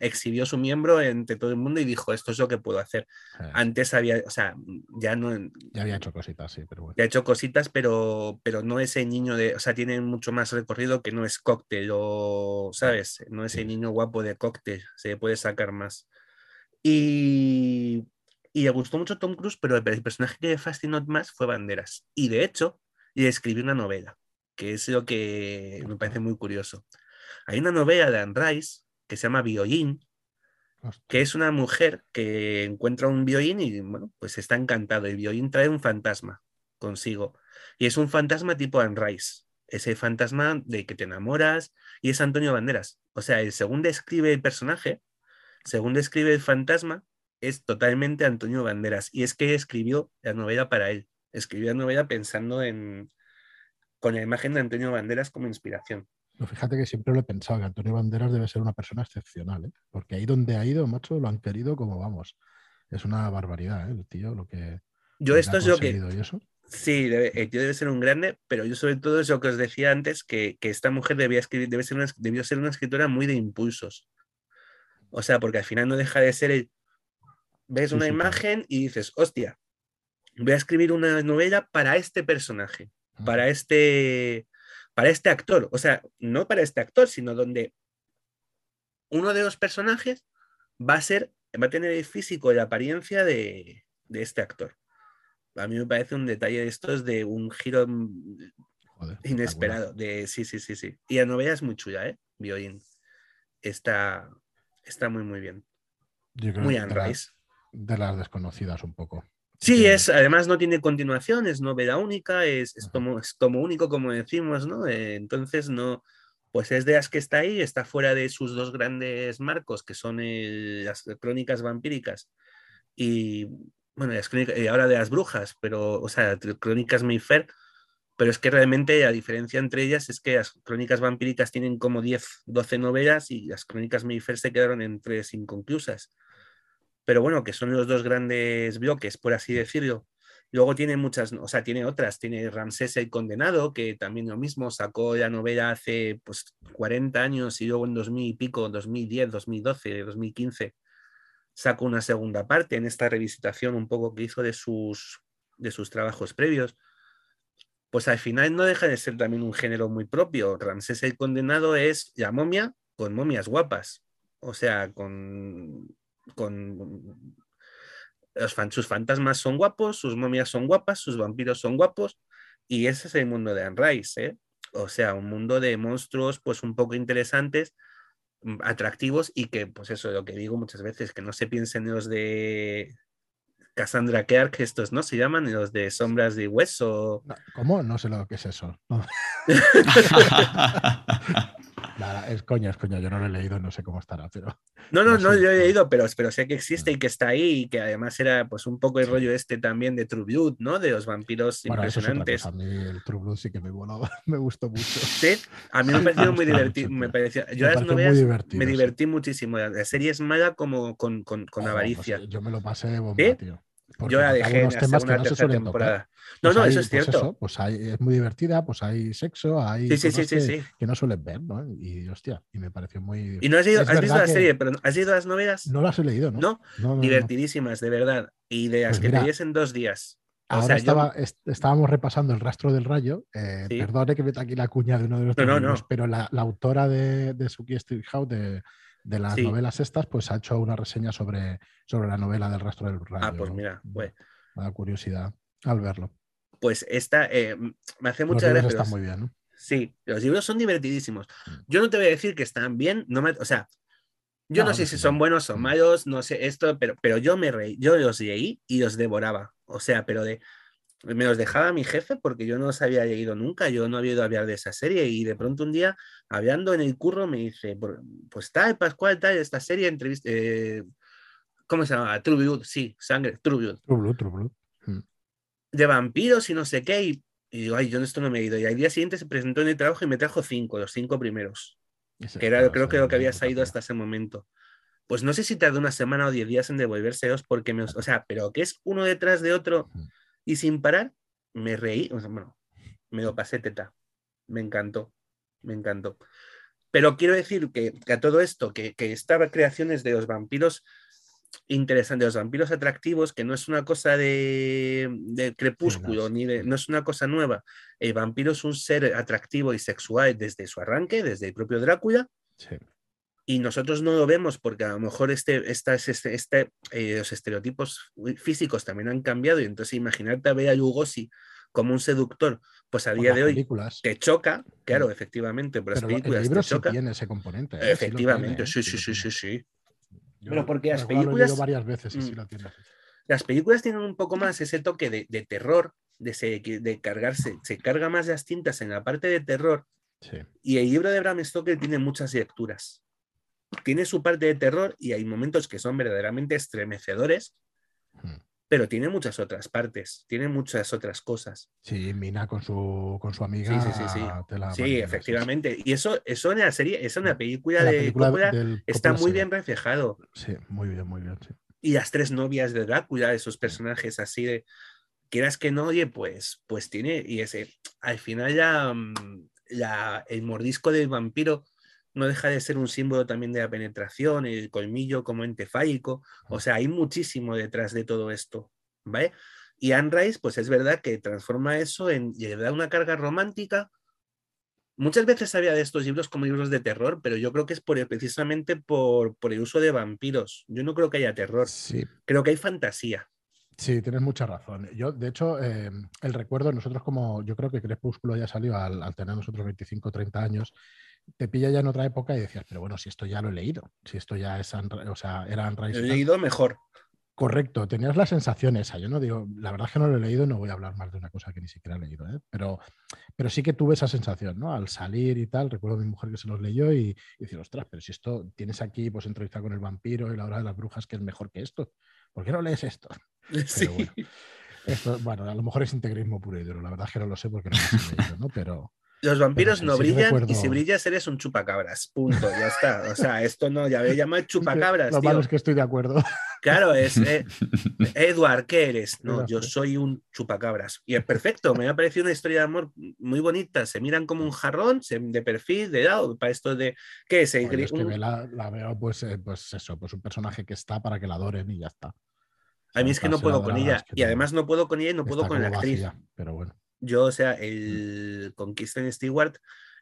exhibió su miembro entre todo el mundo y dijo, esto es lo que puedo hacer. Antes había, o sea, ya no... Ya había hecho cositas, sí, pero bueno. Ya ha hecho cositas, pero, pero no ese niño de, o sea, tiene mucho más recorrido que no es cóctel, o, ¿sabes? No es el niño guapo de cóctel, se puede sacar más. Y, y le gustó mucho Tom Cruise, pero el personaje que le fascinó más fue Banderas. Y de hecho, le escribió una novela, que es lo que me parece muy curioso. Hay una novela de Anne Rice que se llama Bioyin, que es una mujer que encuentra un Bioyin y bueno, pues está encantado. Y Bioyin trae un fantasma consigo. Y es un fantasma tipo Rice. Ese fantasma de que te enamoras y es Antonio Banderas. O sea, según describe el personaje, según describe el fantasma, es totalmente Antonio Banderas. Y es que escribió la novela para él. Escribí la novela pensando en con la imagen de Antonio Banderas como inspiración. Fíjate que siempre lo he pensado, que Antonio Banderas debe ser una persona excepcional, ¿eh? porque ahí donde ha ido, macho, lo han querido como vamos. Es una barbaridad, ¿eh? el tío, lo que. Yo esto es lo que. Eso. Sí, debe, el tío debe ser un grande, pero yo sobre todo es lo que os decía antes, que, que esta mujer debía escribir, debe ser una, debió ser una escritora muy de impulsos. O sea, porque al final no deja de ser el... Ves una imagen y dices, hostia, voy a escribir una novela para este personaje, para este, para este actor. O sea, no para este actor, sino donde uno de los personajes va a ser, va a tener el físico y la apariencia de, de este actor a mí me parece un detalle de estos de un giro inesperado. De, sí, sí, sí, sí. Y la novela es muy chula, ¿eh? Violín. Está, está muy, muy bien. muy Anne de, las desconocidas un poco. Sí, es, además no tiene continuación, es novela única, es, es, tomo, único, como decimos, ¿no? Eh, entonces no, pues es de las que está ahí, está fuera de sus dos grandes marcos, que son las crónicas vampíricas y bueno, las crónicas, y ahora de las brujas, pero, o sea, crónicas Mayfair, pero es que realmente la diferencia entre ellas es que las crónicas vampíricas tienen como 10, 12 novelas y las crónicas Mayfair se quedaron en tres inconclusas. Pero bueno, que son los dos grandes bloques, por así decirlo. Luego tiene muchas, o sea, tiene otras, tiene Ramsés el Condenado, que también lo mismo, sacó la novela hace pues 40 años y luego en 2000 y pico, 2010, 2012, 2015, sacó una segunda parte en esta revisitación un poco que hizo de sus, de sus trabajos previos, pues al final no deja de ser también un género muy propio. Ramsés el Condenado es la momia con momias guapas, o sea, con, con los sus fantasmas son guapos, sus momias son guapas, sus vampiros son guapos, y ese es el mundo de Anne Rice, ¿eh? o sea, un mundo de monstruos pues un poco interesantes Mm, atractivos y que, pues eso, lo que digo muchas veces, que no se piensen los de Cassandra Clark, estos no se llaman los de Sombras de Hueso. ¿Cómo? No sé lo que es eso. Nada, es coña, es coña. Yo no lo he leído, no sé cómo estará, pero. No, no, no, yo he leído, pero, pero sé que existe y que está ahí y que además era pues un poco el rollo este también de True Blood, ¿no? De los vampiros impresionantes. a mí el True Blood sí que me volaba, me gustó mucho. Sí, a mí me pareció muy divertido. Me parecía, yo me, las novelas, me divertí muchísimo. La serie es mala como con, con, con oh, avaricia. yo me lo pasé bomba, tío yo la dejé en temas que no se suelen temporada. No, pues no, eso es pues cierto. pues hay, es muy divertida, pues hay sexo, hay sí, sí, que, que, no suelen ver, ¿no? Y hostia, y me pareció muy. ¿Y no has, has visto la serie, pero has leído las novelas? No las he leído, ¿no? No, divertidísimas, de verdad. Y de las pues que te en dos días. Ahora estaba, estábamos repasando el rastro del rayo. Eh, Perdone que meta aquí la cuña de uno de nuestros no, pero la, la, autora de, de Suki House, de, de las novelas estas, pues ha hecho una reseña sobre, sobre la novela del rastro del rayo. Ah, pues mira, pues me da curiosidad al verlo. Pues esta eh, me hace mucha gracia. Está muy bien, ¿no? Sí, los libros son divertidísimos. Mm. Yo no te voy a decir que están bien, no me, o sea, yo no, sé si son buenos o mm. malos, no sé esto, pero, pero yo me reí, yo los leí y los devoraba. O sea, pero de me los dejaba mi jefe porque yo no los había leído nunca, yo no había oído hablar de esa serie y de pronto un día, hablando en el curro, me dice, pues tal, Pascual, tal, esta serie, entrevista, eh, ¿Cómo se llama? True Blood, sí, sangre, True Blood. True Blood, True Blood. Mm. De vampiros y no sé qué. Y, digo, ay, yo esto no me he ido. Y al día siguiente se presentó en el trabajo y me trajo cinco, los cinco primeros. que era, creo que lo que había salido hasta ese momento. Pues no sé si tardó una semana o diez días en devolvérselos porque me. O sea, pero que es uno detrás de otro y sin parar, me reí. O sea, bueno, me lo pasé teta. Me encantó. Me encantó. Pero quiero decir que, a todo esto, que, que estas creaciones de los vampiros interesante, los vampiros atractivos, que no es una cosa de, crepúsculo, ni de, no es una cosa nueva. El vampiro es un ser atractivo y sexual desde su arranque, desde el propio Drácula. Y nosotros no lo vemos porque a lo mejor este, este, este, eh, los estereotipos físicos también han cambiado y entonces imaginarte a Bela Lugosi como un seductor, pues a día de hoy te choca, claro, efectivamente, pero, las películas el choca. tiene ese componente. ¿eh? Efectivamente, sí, sí, sí, sí, sí pero porque las películas. varias veces mm. Las películas tienen un poco más ese toque de, terror, de, de cargarse, se carga más las tintas en la parte de terror. Y el libro de Bram Stoker tiene muchas lecturas. Tiene su parte de terror y hay momentos que son verdaderamente estremecedores, hmm. pero tiene muchas otras partes, tiene muchas otras cosas. Sí, Mina con su, con su amiga. Sí, sí, sí. Sí, sí efectivamente. Y eso, eso en la serie, eso en la película, de Coppola está muy bien reflejado. Sí, muy bien, muy bien. Sí. Y las tres novias de Drácula, esos personajes así de. Quieras que no, oye, pues, pues tiene. Y ese. Al final ya. Mm, la, el mordisco del vampiro no deja de ser un símbolo también de la penetración, el colmillo como ente fálico, o sea, hay muchísimo detrás de todo esto, ¿vale? Y Anne Rice, pues es verdad que transforma eso en, y le da una carga romántica. Muchas veces había de estos libros como libros de terror, pero yo creo que es por, precisamente por, por el uso de vampiros. Yo no creo que haya terror, sí. creo que hay fantasía. Sí, tienes mucha razón. Yo, de hecho, eh, el recuerdo, nosotros como, yo creo que Crepúsculo ya salió al, al tener nosotros 25 o 30 años, te pilla ya en otra época y decías, pero bueno, si esto ya lo he leído, si esto ya es, o sea, era Anne Lo he leído mejor. Correcto, tenías la sensación esa. Yo no digo, la verdad es que no lo he leído, no voy a hablar más de una cosa que ni siquiera he leído, ¿eh? pero, pero sí que tuve esa sensación, ¿no? Al salir y tal, recuerdo a mi mujer que se los leyó y, y decir, ostras, pero si esto tienes aquí, pues entrevista con el vampiro y la hora de las brujas, que es mejor que esto, ¿por qué no lees esto? Sí. Bueno, esto, bueno, a lo mejor es integrismo puro y duro, la verdad es que no lo sé porque no lo he leído, ¿no? Pero, los vampiros no brillan y si brillas eres un chupacabras. Punto, ya está. O sea, esto no, ya me llama chupacabras. Lo malo es que estoy de acuerdo. Claro, es eh, Edward, ¿qué eres? No, yo soy un chupacabras. Y es perfecto, me ha parecido una historia de amor muy bonita. Se miran como un jarrón, de perfil, de lado, para esto de. ¿Qué es? Oye, es que la, la, veo, pues, eh, pues eso, pues un personaje que está para que la adoren y ya está. A mí es que no puedo con ella. Es que y además no puedo con ella y no puedo con la actriz. Vacía, pero bueno. Yo, o sea, el con Kristen Stewart,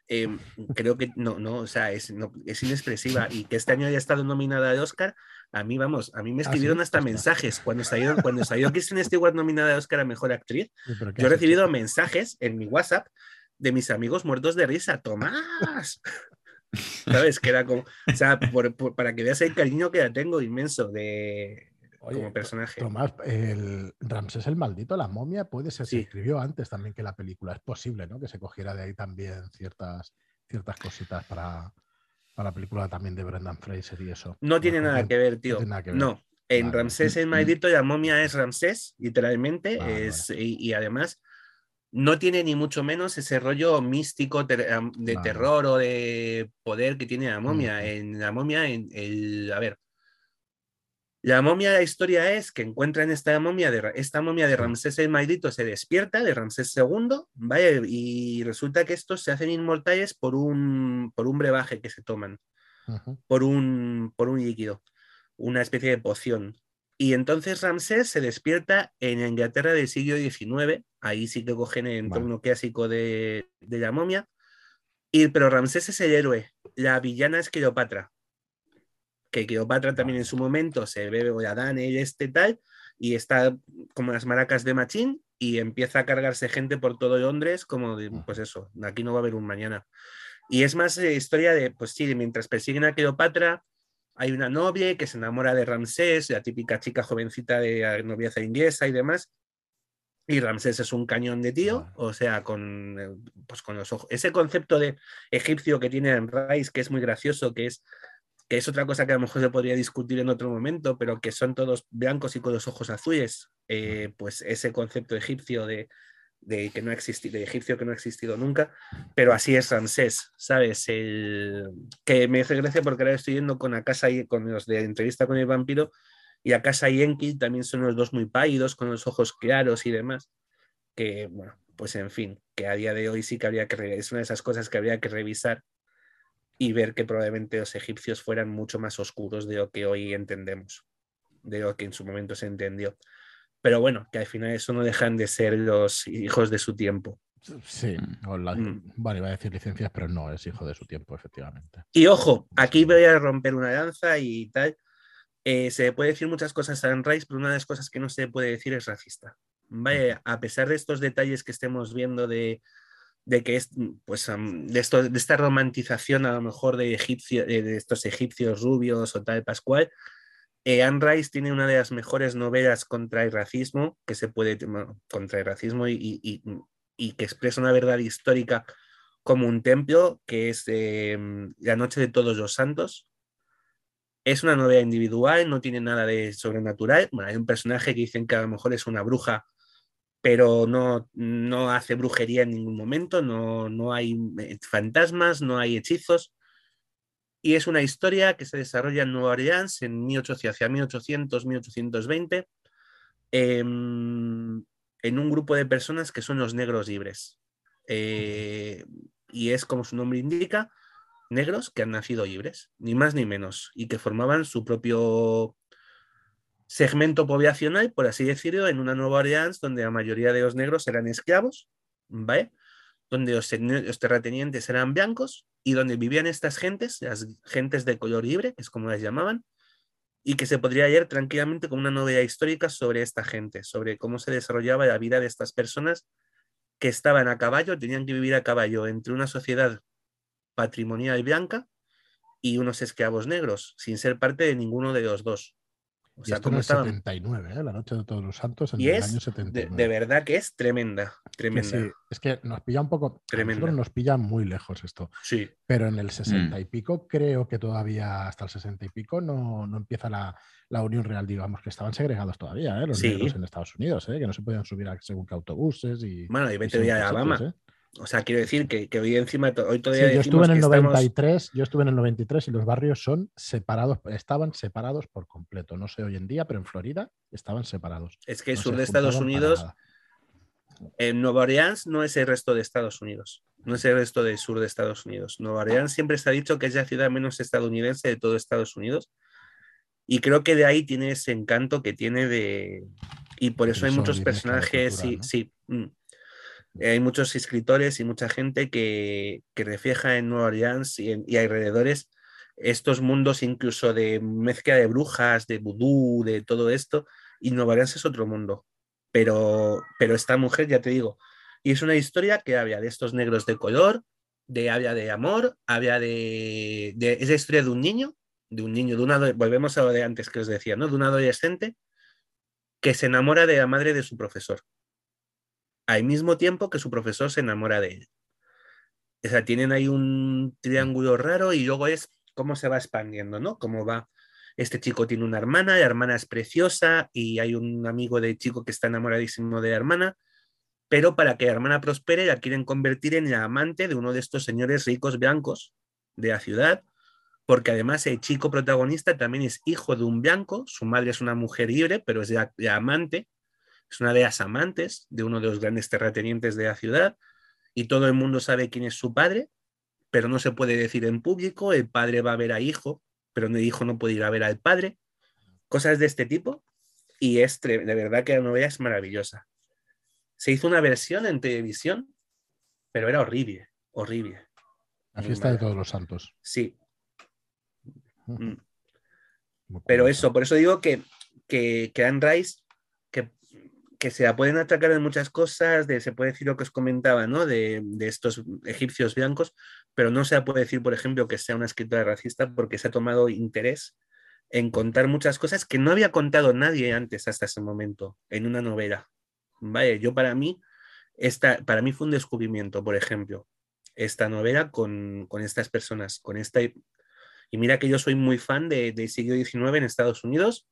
eh, creo que no, no, o sea, es, no, es, inexpresiva y que este año haya estado nominada al Oscar, a mí, vamos, a mí me escribieron ¿Ah, sí? hasta mensajes cuando salió, cuando salió Kristen Stewart nominada al Oscar a Mejor Actriz. Yo he recibido hecho? mensajes en mi WhatsApp de mis amigos muertos de risa, Tomás. ¿Sabes? Que era como, o sea, por, por, para que veas el cariño que la tengo inmenso de, Oye, como personaje. Tomás, el Ramsés el Maldito, la momia, puede ser, sí. se escribió antes también que la película. Es posible, ¿no? Que se cogiera de ahí también ciertas, ciertas cositas para, para la película también de Brendan Fraser y eso. No tiene nada que ver, tío. No, que ver. no. en vale. Ramsés el Maldito, la momia es Ramsés, literalmente, vale, es, vale. Y, y, además no tiene ni mucho menos ese rollo místico ter de terror o de poder que tiene la momia. En la momia, en el, a ver, la momia, la historia es que encuentran esta momia de, esta momia de Ramsés el Maldito, se despierta de Ramsés II, ¿vale? y resulta que estos se hacen inmortales por un, por un brebaje que se toman, uh -huh. por, un, por un líquido, una especie de poción. Y entonces Ramsés se despierta en Inglaterra del siglo XIX, ahí sí que cogen el entorno vale. clásico de, de la momia, y, pero Ramsés es el héroe, la villana es Cleopatra que Cleopatra también en su momento se bebe a Dan y este tal, y está como las maracas de Machín y empieza a cargarse gente por todo Londres, como de, pues eso, aquí no va a haber un mañana. Y es más eh, historia de, pues sí, mientras persiguen a Cleopatra, hay una novia que se enamora de Ramsés, la típica chica jovencita de la novieza inglesa y demás. Y Ramsés es un cañón de tío, o sea, con, eh, pues con los ojos. Ese concepto de egipcio que tiene en Rice, que es muy gracioso, que es que es otra cosa que a lo mejor se podría discutir en otro momento, pero que son todos blancos y con los ojos azules, eh, pues ese concepto egipcio de, de que no ha existido, de egipcio que no ha existido nunca, pero así es Ramsés, ¿sabes? El, que me hace gracia porque ahora estoy yendo con a casa y con los de entrevista con el vampiro y a casa y Enki también son los dos muy pálidos, con los ojos claros y demás, que bueno, pues en fin, que a día de hoy sí que habría que, es una de esas cosas que habría que revisar y ver que probablemente los egipcios fueran mucho más oscuros de lo que hoy entendemos, de lo que en su momento se entendió. Pero bueno, que al final eso no dejan de ser los hijos de su tiempo. Sí, la, mm. bueno, iba a decir licencias, pero no, es hijo de su tiempo, efectivamente. Y ojo, aquí voy a romper una lanza y tal. Eh, se puede decir muchas cosas a Rice, pero una de las cosas que no se puede decir es racista. Vaya, a pesar de estos detalles que estemos viendo de, de que es, pues, de, esto, de esta romantización a lo mejor de, egipcio, de estos egipcios rubios o tal Pascual, eh, Anne Rice tiene una de las mejores novelas contra el racismo que se puede, contra el racismo y, y, y que expresa una verdad histórica como un templo, que es eh, La Noche de Todos los Santos, Es una novela individual, no tiene nada de sobrenatural. Bueno, hay un personaje que dicen que a lo mejor es una bruja, pero no, no hace brujería en ningún momento, no, no hay eh, fantasmas, no hay hechizos. Y es una historia que se desarrolla en Nueva Orleans en 1800, hacia 1800, 1820, em, en un grupo de personas que son los negros libres. Eh, y es como su nombre indica, negros que han nacido libres, ni más ni menos, y que formaban su propio segmento poblacional, por así decirlo, en una Nueva Orleans donde la mayoría de los negros eran esclavos, ¿vale? Donde los, terratenientes eran blancos y donde vivían estas gentes, las gentes de color libre, que es como las llamaban, y que se podría leer tranquilamente como una novela histórica sobre esta gente, sobre cómo se desarrollaba la vida de estas personas que estaban a caballo, tenían que vivir a caballo entre una sociedad patrimonial blanca y unos esclavos negros, sin ser parte de ninguno de los dos. O sea, como en el 79, ¿eh? la noche de todos los santos, en y el es año 79. De, verdad que es tremenda, tremenda. Sí, es que nos pilla un poco, tremenda. nos pilla muy lejos esto. Sí. Pero en el 60 y mm. pico, creo que todavía hasta el 60 y pico no, no empieza la, la, unión real, digamos, que estaban segregados todavía, ¿eh? los negros en Estados Unidos, ¿eh? que no se podían subir a según qué autobuses y... Bueno, y vete a Alabama. ¿eh? O sea, quiero decir que, que hoy encima, hoy todavía. Sí, yo estuve en el 93, yo estuve en el 93 y los barrios son separados, estaban separados por completo. No sé hoy en día, pero en Florida estaban separados. Es que el sur de Estados Unidos, en Nueva Orleans no es el resto de Estados Unidos, no es el resto del sur de Estados Unidos. Nueva Orleans siempre se ha dicho que es la ciudad menos estadounidense de todo Estados Unidos. Y creo que de ahí tiene ese encanto que tiene de. Y por eso hay muchos personajes, sí, sí. Mm. Hay muchos escritores y mucha gente que, refleja en Nueva Orleans y, y, alrededores estos mundos incluso de mezcla de brujas, de vudú, de todo esto, y Nueva Orleans es otro mundo. Pero, pero esta mujer, ya te digo, y es una historia que habla de estos negros de color, de habla de amor, habla de, de es la historia de un niño, de un niño, de una, volvemos a lo de antes que os decía, ¿no? De un adolescente que se enamora de la madre de su profesor al mismo tiempo que su profesor se enamora de él. O sea, tienen ahí un triángulo raro y luego es cómo se va expandiendo, ¿no? Cómo va. Este chico tiene una hermana, la hermana es preciosa y hay un amigo del chico que está enamoradísimo de la hermana, pero para que la hermana prospere la quieren convertir en la amante de uno de estos señores ricos blancos de la ciudad, porque además el chico protagonista también es hijo de un blanco, su madre es una mujer libre, pero es la, amante es una de las amantes de uno de los grandes terratenientes de la ciudad y todo el mundo sabe quién es su padre, pero no se puede decir en público, el padre va a ver a hijo, pero el hijo no puede ir a ver al padre, cosas de este tipo y es de verdad que la novela es maravillosa. Se hizo una versión en televisión, pero era horrible, horrible. La fiesta de todos los santos. Sí. Mm. Pero eso, por eso digo que, que, que Anne Rice que se la pueden atacar en muchas cosas, de, se puede decir lo que os comentaba, ¿no? De, estos egipcios blancos, pero no se puede decir, por ejemplo, que sea una escritora racista porque se ha tomado interés en contar muchas cosas que no había contado nadie antes hasta ese momento en una novela. Vale, yo para mí, esta, para mí fue un descubrimiento, por ejemplo, esta novela con, estas personas, con esta... Y mira que yo soy muy fan de siglo XIX en Estados Unidos,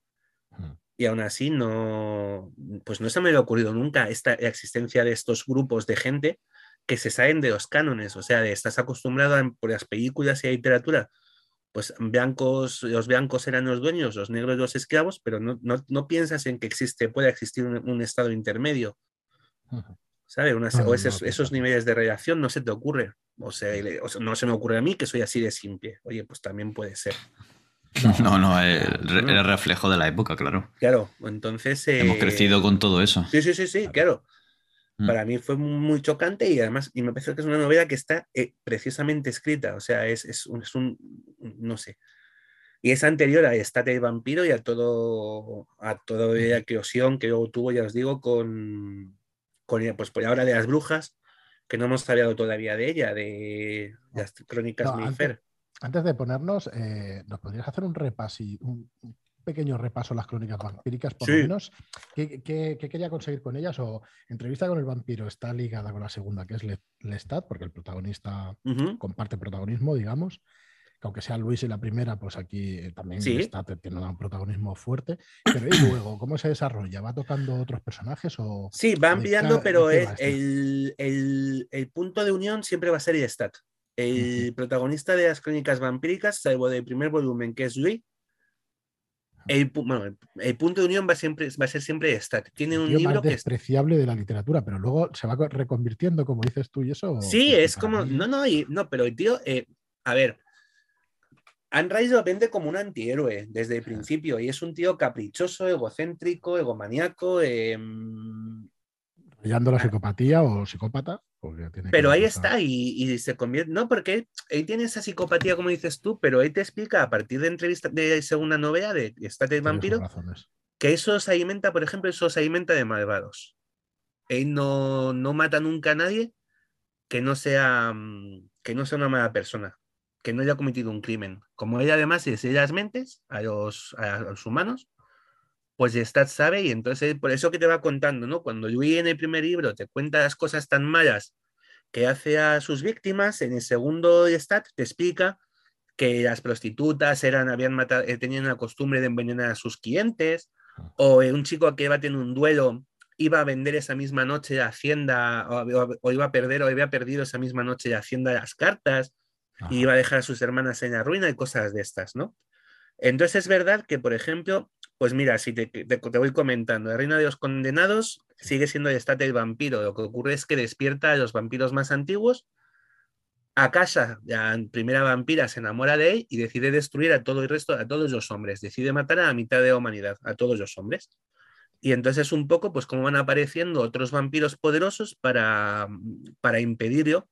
y aún así no, pues no se me había ocurrido nunca esta existencia de estos grupos de gente que se salen de los cánones, o sea, de, estás acostumbrado por las películas y la literatura, pues blancos, los blancos eran los dueños, los negros los esclavos, pero no, no, piensas en que existe, puede existir un, estado intermedio, ¿sabes? o esos, esos, niveles de relación no se te ocurre, o sea, no se me ocurre a mí que soy así de simple, oye, pues también puede ser. No, no, era reflejo de la época, claro. Claro, entonces... Hemos eh, crecido con todo eso. Sí, sí, sí, sí, claro. Mm. Para mí fue muy chocante y además, y me parece que es una novela que está eh, preciosamente escrita, o sea, es, es, un, es, un, no sé. Y es anterior a Estate de Vampiro y a todo, a toda la creación que luego tuvo, ya os digo, con, con pues por ahora de las brujas, que no hemos hablado todavía de ella, de las crónicas no, antes de ponernos, eh, ¿nos podrías hacer un repaso, un pequeño repaso a las crónicas vampíricas, por lo menos? ¿Qué, quería conseguir con ellas? O entrevista con el vampiro está ligada con la segunda, que es Lestat, porque el protagonista comparte protagonismo, digamos. aunque sea Luis en la primera, pues aquí eh, también Sí. está, tiene un protagonismo fuerte. Pero ¿y luego cómo se desarrolla? ¿Va tocando otros personajes o Sí, va ¿De ampliando, pero es este? el, el- el punto de unión siempre va a ser Lestat. El protagonista de las crónicas vampíricas, salvo del primer volumen, que es Louis, el, bueno, el- el punto de unión va, siempre, va a ser siempre Lestat. Tiene un libro más que es despreciable de la literatura? Pero luego se va co- reconvirtiendo, como dices tú, y eso. Sí, porque es como. mí- No, no, y- no, pero el tío. eh, a ver. Anne Rice lo vende como un antihéroe desde el principio y es un tío caprichoso, egocéntrico, egomaníaco. em, Rayando la psicopatía o psicópata. Tiene pero ahí pasar- está y, y se convierte. No, porque él tiene esa psicopatía, como dices tú, pero él te explica a partir de entrevista de segunda novela de Estate sus vampiro que eso se alimenta, por ejemplo, eso se alimenta de malvados. Él no, no mata nunca a nadie que no sea mm, que no sea una mala persona, que no haya cometido un crimen. Como ella además es lee las mentes a los, a los humanos, pues Lestat sabe y entonces por eso que te va contando, ¿no? Cuando Louis en el primer libro te cuenta las cosas tan malas que hace a sus víctimas, en el segundo Lestat te explica que las prostitutas eran, habían matado, eh, tenían la costumbre de envenenar a sus clientes, o eh, un chico que iba a tener un duelo iba a vender esa misma noche la hacienda, o, o- o iba a perder, o había perdido esa misma noche la hacienda de las cartas, Ajá. y iba a dejar a sus hermanas en la ruina y cosas de estas, ¿no? Entonces es verdad que, por ejemplo, pues mira, si te, te- voy comentando, la Reina de los Condenados sigue siendo el estate del vampiro. Lo que ocurre es que despierta a los vampiros más antiguos. A casa, la primera vampira se enamora de él y decide destruir a todo el resto, a todos los hombres. Decide matar a la mitad de la humanidad, a todos los hombres. Y entonces un poco, pues como van apareciendo otros vampiros poderosos para, para impedirlo.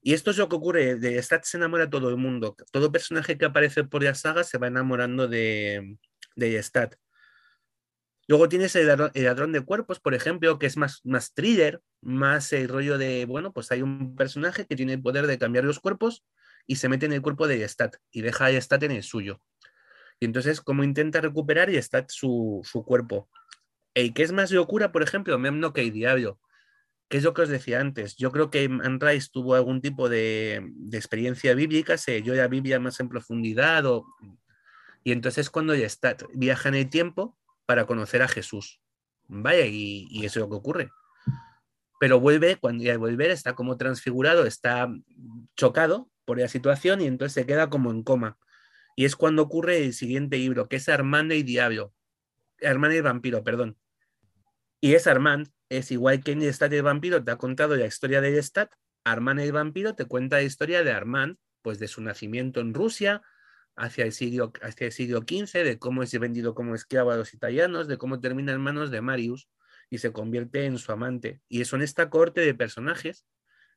Y esto es lo que ocurre, de Stat se enamora todo el mundo. Todo personaje que aparece por la saga se va enamorando de, de Stat. Luego tienes el ladrón, el ladrón de cuerpos, por ejemplo, que es más, más thriller, más el rollo de, bueno, pues hay un personaje que tiene el poder de cambiar los cuerpos y se mete en el cuerpo de Stat y deja a Stat en el suyo. Y entonces, como intenta recuperar y Stat su, su cuerpo. El que es más locura, por ejemplo, Memno que el Diablo, que es lo que os decía antes. Yo creo que Rice tuvo algún tipo de, de experiencia bíblica, se yo la Biblia más en profundidad, o... y entonces cuando Stat viaja en el tiempo para conocer a Jesús. Vaya, y, eso es lo que ocurre. Pero vuelve, cuando ya volver está como transfigurado, está chocado por la situación y entonces se queda como en coma. Y es cuando ocurre el siguiente libro, que es Armand y Diablo. Armand y Vampiro, perdón. Y es Armand, es igual que en Lestat el Vampiro te ha contado la historia de Lestat, Armand el Vampiro te cuenta la historia de Armand, pues de su nacimiento en Rusia, hacia el siglo, hacia el siglo XV, de cómo es vendido como esclavo a los italianos, de cómo termina en manos de Marius y se convierte en su amante. Y son esta corte de personajes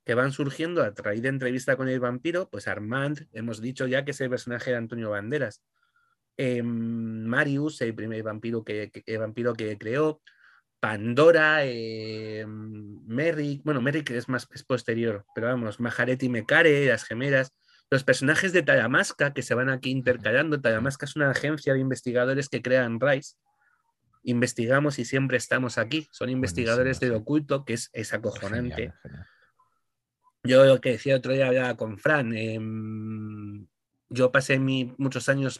que van surgiendo a través entrevista con el vampiro, pues Armand, hemos dicho ya que es el personaje de Antonio Banderas, eh, Marius, el primer vampiro que, el vampiro que creó, Pandora, eh, Merrick, bueno, Merrick es más es posterior, pero vamos, Majaret y Mecare, las gemelas, los personajes de Talamasca que se van aquí intercalando. Talamasca es una agencia de investigadores que crean Rice. Investigamos y siempre estamos aquí. Son investigadores del oculto, que es, es acojonante. Genial, genial. Yo lo que decía otro día hablaba con Fran. Eh, yo pasé mi, muchos años,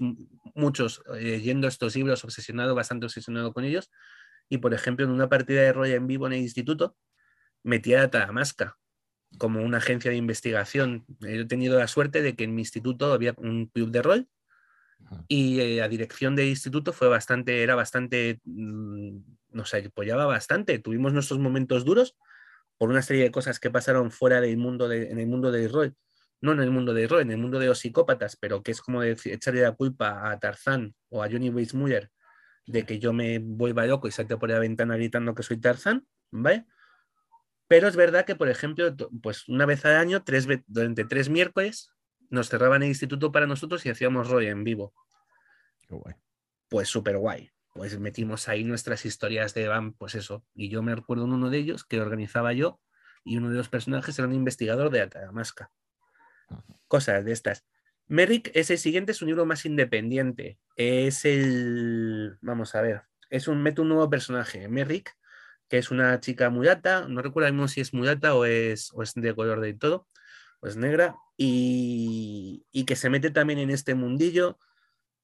muchos, eh, leyendo estos libros, obsesionado, bastante obsesionado con ellos. Y por ejemplo, en una partida de rol en vivo en el instituto, metía a Talamasca como una agencia de investigación. He tenido la suerte de que en mi instituto había un club de rol y eh, la dirección del instituto fue bastante, era bastante, mmm, nos apoyaba bastante. Tuvimos nuestros momentos duros por una serie de cosas que pasaron fuera del mundo de, en el mundo del rol. No en el mundo del rol, en el mundo de los psicópatas, pero que es como decir, echarle la culpa a Tarzán o a Johnny Weissmuller de que yo me vuelva loco y salte por la ventana gritando que soy Tarzán, ¿vale? Pero es verdad que, por ejemplo, pues una vez al año, tres, durante tres miércoles, nos cerraban el instituto para nosotros y hacíamos rol en vivo. Qué guay. Pues súper guay. Pues metimos ahí nuestras historias de Van, pues eso. Y yo me recuerdo en uno de ellos que organizaba yo y uno de los personajes era un investigador de Ataramasca. Cosas de estas. Merrick es el siguiente, es un libro más independiente. Es el. Vamos a ver. Es un. Mete un nuevo personaje. Merrick, que es una chica mulata. No recuerdo si es mulata o es, o es de color de todo. O es negra. y, y que se mete también en este mundillo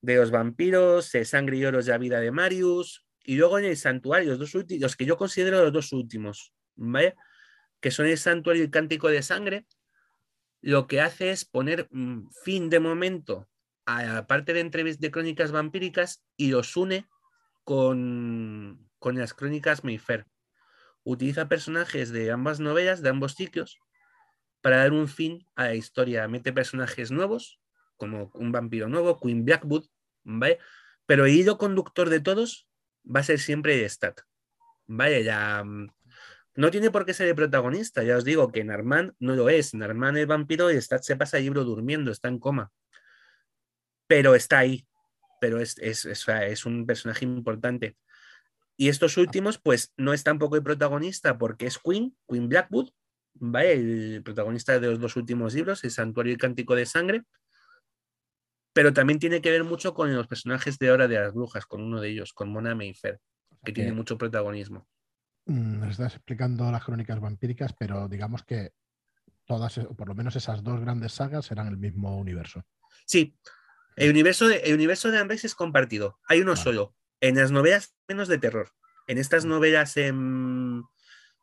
de los vampiros, de Sangre y Oros de la vida de Marius, y luego en el santuario, los dos últimos, los que yo considero los dos últimos, ¿vale? Que son el santuario y el cántico de sangre, lo que hace es poner mm, fin de momento a la parte de entrevistas de crónicas vampíricas y los une con, con las crónicas Mayfair. Utiliza personajes de ambas novelas, de ambos sitios, para dar un fin a la historia. Mete personajes nuevos, como un vampiro nuevo, Queen Blackwood. Pero el hilo conductor de todos va a ser siempre Stat. Vale, ya. Mm, no tiene por qué ser el protagonista. Ya os digo que Narman no lo es. Narman es vampiro y Stat se pasa el libro durmiendo, está en coma. Pero está ahí. Pero es, es, es, un personaje importante. Y estos últimos, pues no es tampoco el protagonista porque es Queen, Queen Blackwood, ¿vale? El protagonista de los dos últimos libros, El Santuario y Cántico de Sangre. Pero también tiene que ver mucho con los personajes de Hora de las Brujas, con uno de ellos, con Mona Mayfair, que tiene mucho protagonismo. Mm, nos estás explicando las crónicas vampíricas, pero digamos que todas, o por lo menos esas dos grandes sagas, serán el mismo universo. Sí, el universo de, el universo de es compartido. Hay uno solo. En las novelas menos de terror. En estas mm. novelas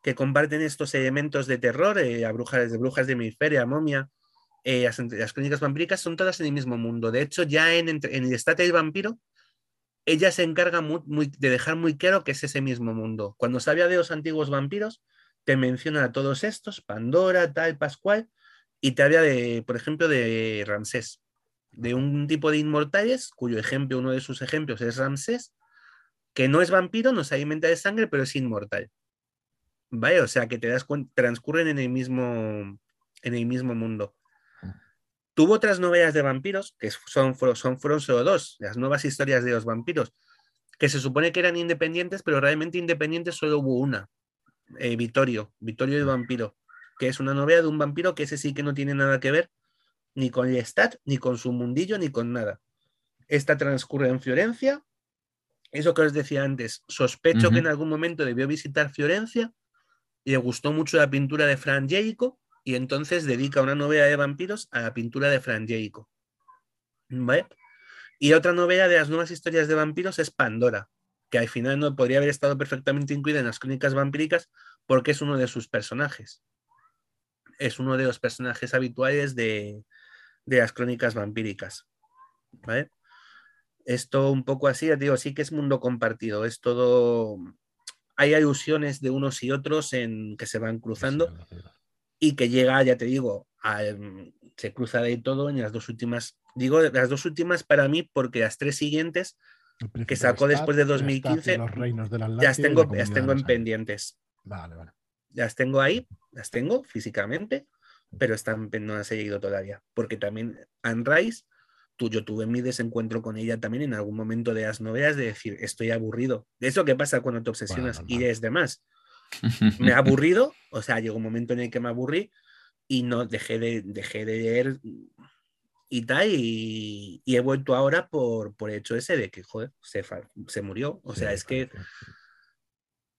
que comparten estos elementos de terror, eh, a brujas, de brujas de hemisferia, momia, eh, las, crónicas vampíricas son todas en el mismo mundo. De hecho, ya en, en el estate del vampiro, ella se encarga de dejar muy claro que es ese mismo mundo. Cuando se habla de los antiguos vampiros, te menciona a todos estos, Pandora, tal, Pascual, y te habla de, por ejemplo, de Ramsés, de un tipo de inmortales, cuyo ejemplo, uno de sus ejemplos es Ramsés, que no es vampiro, no se alimenta de sangre, pero es inmortal. ¿Vale? O sea que te das cuenta, transcurren en el mismo, en el mismo mundo. Tuvo otras novelas de vampiros, que son, son, fueron solo dos, las nuevas historias de los vampiros, que se supone que eran independientes, pero realmente independientes solo hubo una, eh, Vittorio, Vittorio el vampiro, que es una novela de un vampiro que ese sí que no tiene nada que ver ni con Lestat, ni con su mundillo, ni con nada. Esta transcurre en Florencia. Eso que os decía antes, sospecho que en algún momento debió visitar Florencia y le gustó mucho la pintura de Fran Jericho y entonces dedica una novela de vampiros a la pintura de Frangéico. ¿Vale? Y otra novela de las nuevas historias de vampiros es Pandora, que al final no podría haber estado perfectamente incluida en las crónicas vampíricas porque es uno de sus personajes. Es uno de los personajes habituales de, las crónicas vampíricas. ¿Vale? Esto un poco así, digo, sí que es mundo compartido, es todo... Hay alusiones de unos y otros en que se van cruzando y que llega, ya te digo, em, se cruza de todo en las dos últimas, digo las dos últimas para mí porque las tres siguientes que sacó después de 2015 ya las tengo, las tengo en pendientes. Vale, vale. Las tengo ahí, las tengo físicamente, pero están, no han seguido todavía. Porque también Anne Rice, tú, yo tuve mi desencuentro con ella también en algún momento de las novelas de decir, estoy aburrido. De eso que pasa cuando te obsesionas y es demás. me ha aburrido, o sea, llegó un momento en el que me aburrí y no dejé de, dejé de leer y tal, y, he vuelto ahora por, por el hecho ese de que, joder, se, se murió. O sea, es que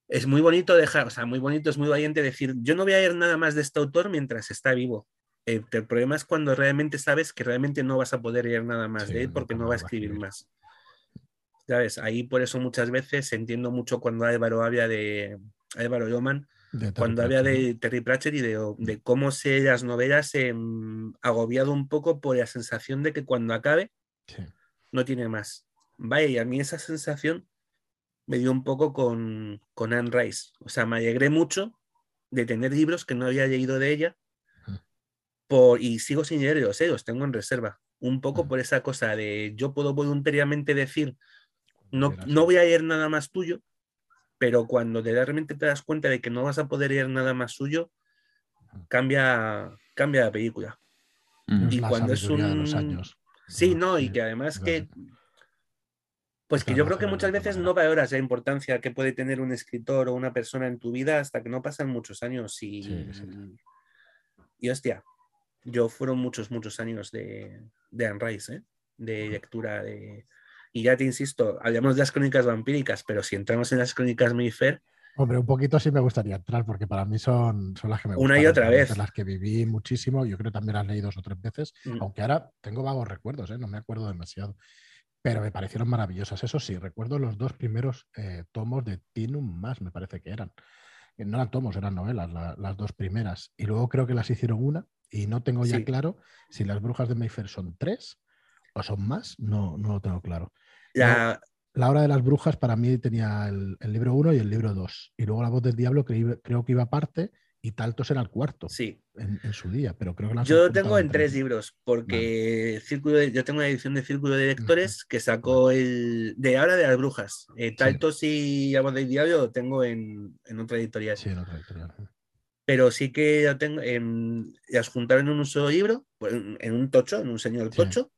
es muy bonito dejar, o sea, muy bonito, es muy valiente decir, yo no voy a leer nada más de este autor mientras está vivo. El, problema es cuando realmente sabes que realmente no vas a poder leer nada más de él porque no va a escribir más. ¿Sabes? Ahí por eso muchas veces entiendo mucho cuando Álvaro habla de, Álvaro Loman, cuando había de Terry Pratchett y de, cómo se las novelas se agobiado un poco por la sensación de que cuando acabe no tiene más. Vaya, y a mí esa sensación me dio un poco con, con Anne Rice. O sea, me alegré mucho de tener libros que no había leído de ella por, y sigo sin los tengo en reserva. Un poco por esa cosa de yo puedo voluntariamente decir no, no voy a leer nada más tuyo, pero cuando te, realmente te das cuenta de que no vas a poder ir nada más suyo, cambia, cambia la película. Y cuando es un... años. Sí, no, y que además que... Pues que yo creo que muchas veces no valoras la importancia que puede tener un escritor o una persona en tu vida hasta que no pasan muchos años y... Y hostia, yo fueron muchos, muchos años de, de Anne Rice, ¿eh? de lectura de, y ya te insisto, hablamos de las crónicas vampíricas, pero si entramos en las crónicas Mayfair, Hombre, un poquito sí me gustaría entrar, porque para mí son, son las que me gustan. Una y otra vez. Las que viví muchísimo. Yo creo que también las leí dos o tres veces, Mm. aunque ahora tengo vagos recuerdos, ¿eh? no me acuerdo demasiado. Pero me parecieron maravillosas. Eso sí, recuerdo los dos primeros eh, tomos de Tinum más, me parece que eran. No eran tomos, eran novelas, la- las dos primeras. Y luego creo que las hicieron una, y no tengo ya Sí. claro si las brujas de Mayfair son tres o son más. No, no lo tengo claro. La, La hora de las brujas para mí tenía el, el libro 1 y el libro 2. Y luego La voz del diablo creo, creo que iba aparte y Taltos era el cuarto sí, en, en su día, pero creo que las han yo juntado tengo en tres libros, porque Círculo de- yo tengo una edición de Círculo de Lectores que sacó el de ahora de las brujas. Eh, Taltos y La voz del diablo lo tengo en, en otra editorial. Sí, en otra editorial. Pero sí que lo tengo en, las juntaron en un solo libro, pues, en un tocho, en un señor Sí. tocho,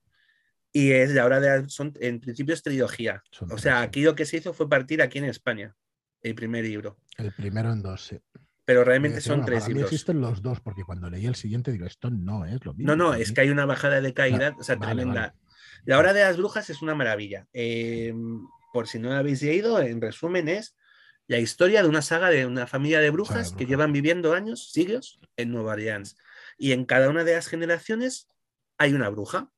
y es la hora de son en principio es trilogía. Son O sea, aquí lo que se hizo fue partir aquí en España, el primer libro, El primero en dos, sí. pero realmente decía, son bueno, tres libros. existen los dos, porque cuando leí el siguiente digo, esto no es lo mismo. No, no, es que hay una bajada de calidad, o sea, vale, tremenda. vale. La hora de las brujas es una maravilla. Eh, por si no la habéis leído, en resumen es la historia de una saga de una familia de brujas que llevan viviendo años, siglos, en Nueva Orleans. Y en cada una de las generaciones hay una bruja,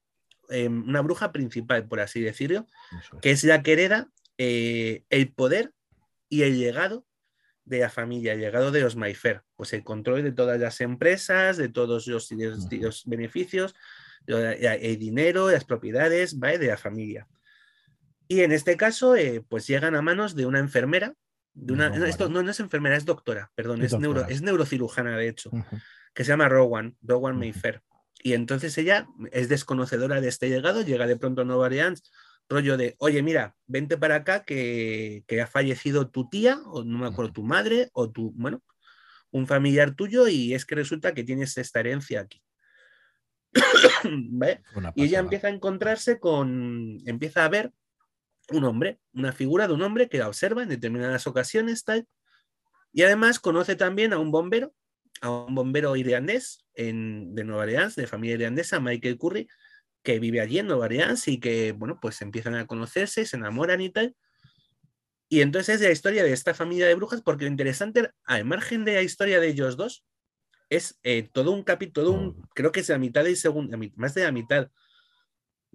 eh, una bruja principal, por así decirlo, Eso que es la que hereda eh, el poder y el legado de la familia, el legado de los Mayfair, pues el control de todas las empresas, de todos los, los- Ujú. los beneficios, el dinero, las propiedades, ¿vale? de la familia. Y en este caso, eh, pues llegan a manos de una enfermera, de una, No, no, esto no, no es enfermera, es doctora, perdón, Es es, neuro- es neurocirujana, de hecho que se llama Rowan, Rowan Ujú. Mayfair. Y entonces ella es desconocedora de este llegado, llega de pronto a Nueva Orleans, rollo de, oye, mira, vente para acá que, que ha fallecido tu tía, o no me acuerdo, tu madre, o tu, bueno, un familiar tuyo, y es que resulta que tienes esta herencia aquí. Y ella empieza a encontrarse con, empieza a ver un hombre, una figura de un hombre que la observa en determinadas ocasiones, tal. Y además conoce también a un bombero, a un bombero irlandés en, de Nueva Orleans, de familia irlandesa, Michael Curry, que vive allí en Nueva Orleans y que, bueno, pues empiezan a conocerse, se enamoran y tal. Y entonces es la historia de esta familia de brujas, porque lo interesante, al margen de la historia de ellos dos, es eh, todo un capítulo, un- creo que es la mitad del segundo, más de la mitad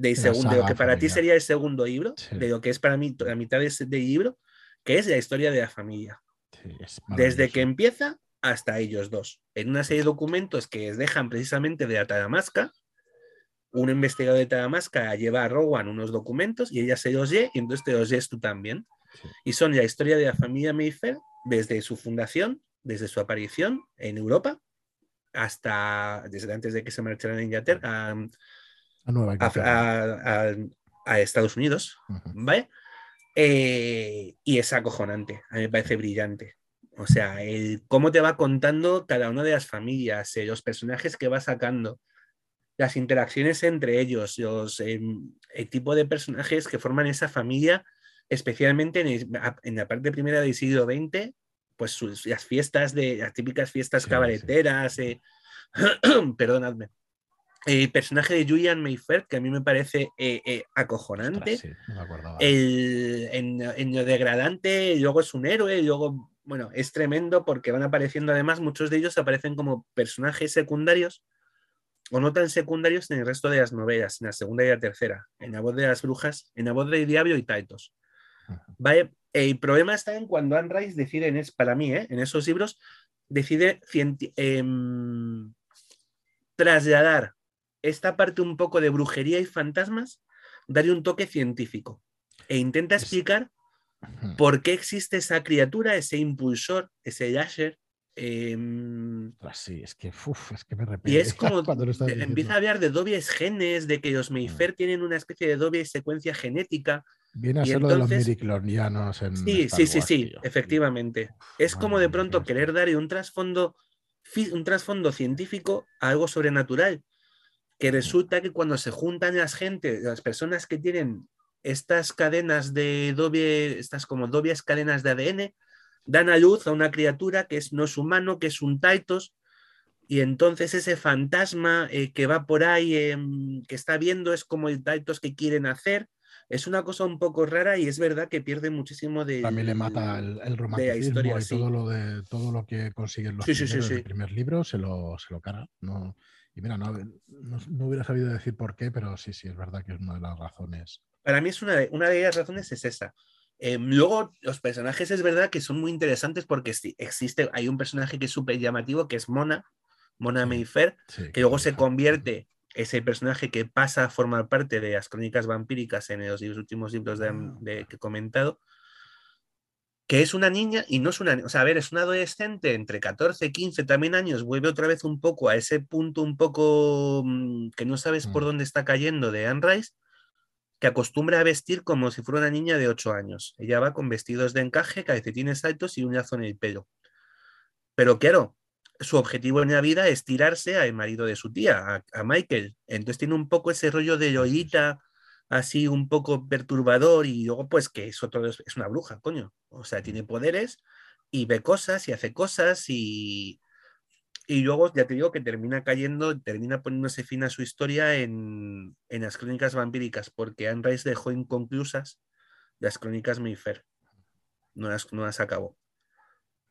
de lo saga que para ti sería el segundo libro, Sí. de lo que es para mí la mitad de ese- libro, que es la historia de la familia Sí, desde que empieza hasta ellos dos, en una serie de documentos que les dejan precisamente de la Taramasca. Un investigador de Taramasca lleva a Rowan unos documentos y ella se los lee y entonces te los lees tú también. Sí. Y son la historia de la familia Mayfair desde su fundación, desde su aparición en Europa, hasta desde antes de que se marcharan a Inglaterra, a, A Nueva a- a- Estados Unidos. ¿vale? Eh, y es acojonante, a mí me parece brillante. O sea, el cómo te va contando cada una de las familias, eh, los personajes que va sacando, las interacciones entre ellos, los, em, el tipo de personajes que forman esa familia, especialmente en, el- en la parte primera del siglo XX, pues sus- las fiestas de las típicas fiestas Sí, sí. cabareteras, eh, perdonadme. El personaje de Julian Mayfair, que a mí me parece eh, eh, acojonante Ostras, sí, no el, en, en lo degradante, luego es un héroe, y luego, bueno, es tremendo porque van apareciendo además, muchos de ellos aparecen como personajes secundarios o no tan secundarios en el resto de las novelas, en la segunda y la tercera, en la voz de las brujas, en la voz del diablo y Taitos. El problema está en cuando Anne Rice decide, en es, para mí, ¿eh? en esos libros, decide em, trasladar esta parte un poco de brujería y fantasmas, darle un toque científico e intenta explicar por qué existe esa criatura, ese impulsor, ese Yasher. em, Ostras, sí, es que, uf, es que me y repele es como empieza a hablar de dobles genes, de que Mm. los Mayfair tienen una especie de doble secuencia genética. Viene a y ser lo de los en Sí, Star sí, sí, Wars, sí, tío. efectivamente. Uf, Es como de pronto querer darle un trasfondo, un trasfondo científico a algo sobrenatural. Que resulta que cuando se juntan las gente, las personas que tienen estas cadenas de doble, estas como dobles cadenas de ADN, dan a luz a una criatura que es, no es humano, que es un Taitos, y entonces ese fantasma eh, que va por ahí, em, que está viendo, es como el Taitos que quieren hacer, es una cosa un poco rara y es verdad que pierde muchísimo de. También le mata el, el romanticismo historia, y sí. todo lo de todo lo que consiguen los Sí, sí, sí, primeros, sí. el primer libro se lo, se lo carga. No, y mira, no, no, no hubiera sabido decir por qué, pero sí, sí, es verdad que es una de las razones. Para mí es una de, una de las razones es esa. Eh, luego, los personajes es verdad que son muy interesantes porque sí, existe, hay un personaje que es súper llamativo, que es Mona, Mona Sí. Mayfair, Sí, que luego se convierte, ese personaje que pasa a formar parte de las crónicas vampíricas en los últimos libros de, Ah, de- que he comentado, que es una niña y no es una, o sea, a ver, es una adolescente entre 14 15 también años, vuelve otra vez un poco a ese punto un poco mm, que no sabes por Mm. dónde está cayendo de Anne Rice, que acostumbra a vestir como si fuera una niña de 8 años. Ella va con vestidos de encaje, calcetines altos y un lazo en el pelo. Pero claro, su objetivo en la vida es tirarse al marido de su tía, a, a Michael. Entonces tiene un poco ese rollo de Lolita, así un poco perturbador, y luego, pues, que es otro, es una bruja, coño. O sea, tiene poderes y ve cosas y hace cosas y. Y luego, ya te digo que termina cayendo, termina poniéndose fin a su historia en, en las crónicas vampíricas, porque Anne Rice dejó inconclusas las crónicas Mayfair. No las, no las acabó.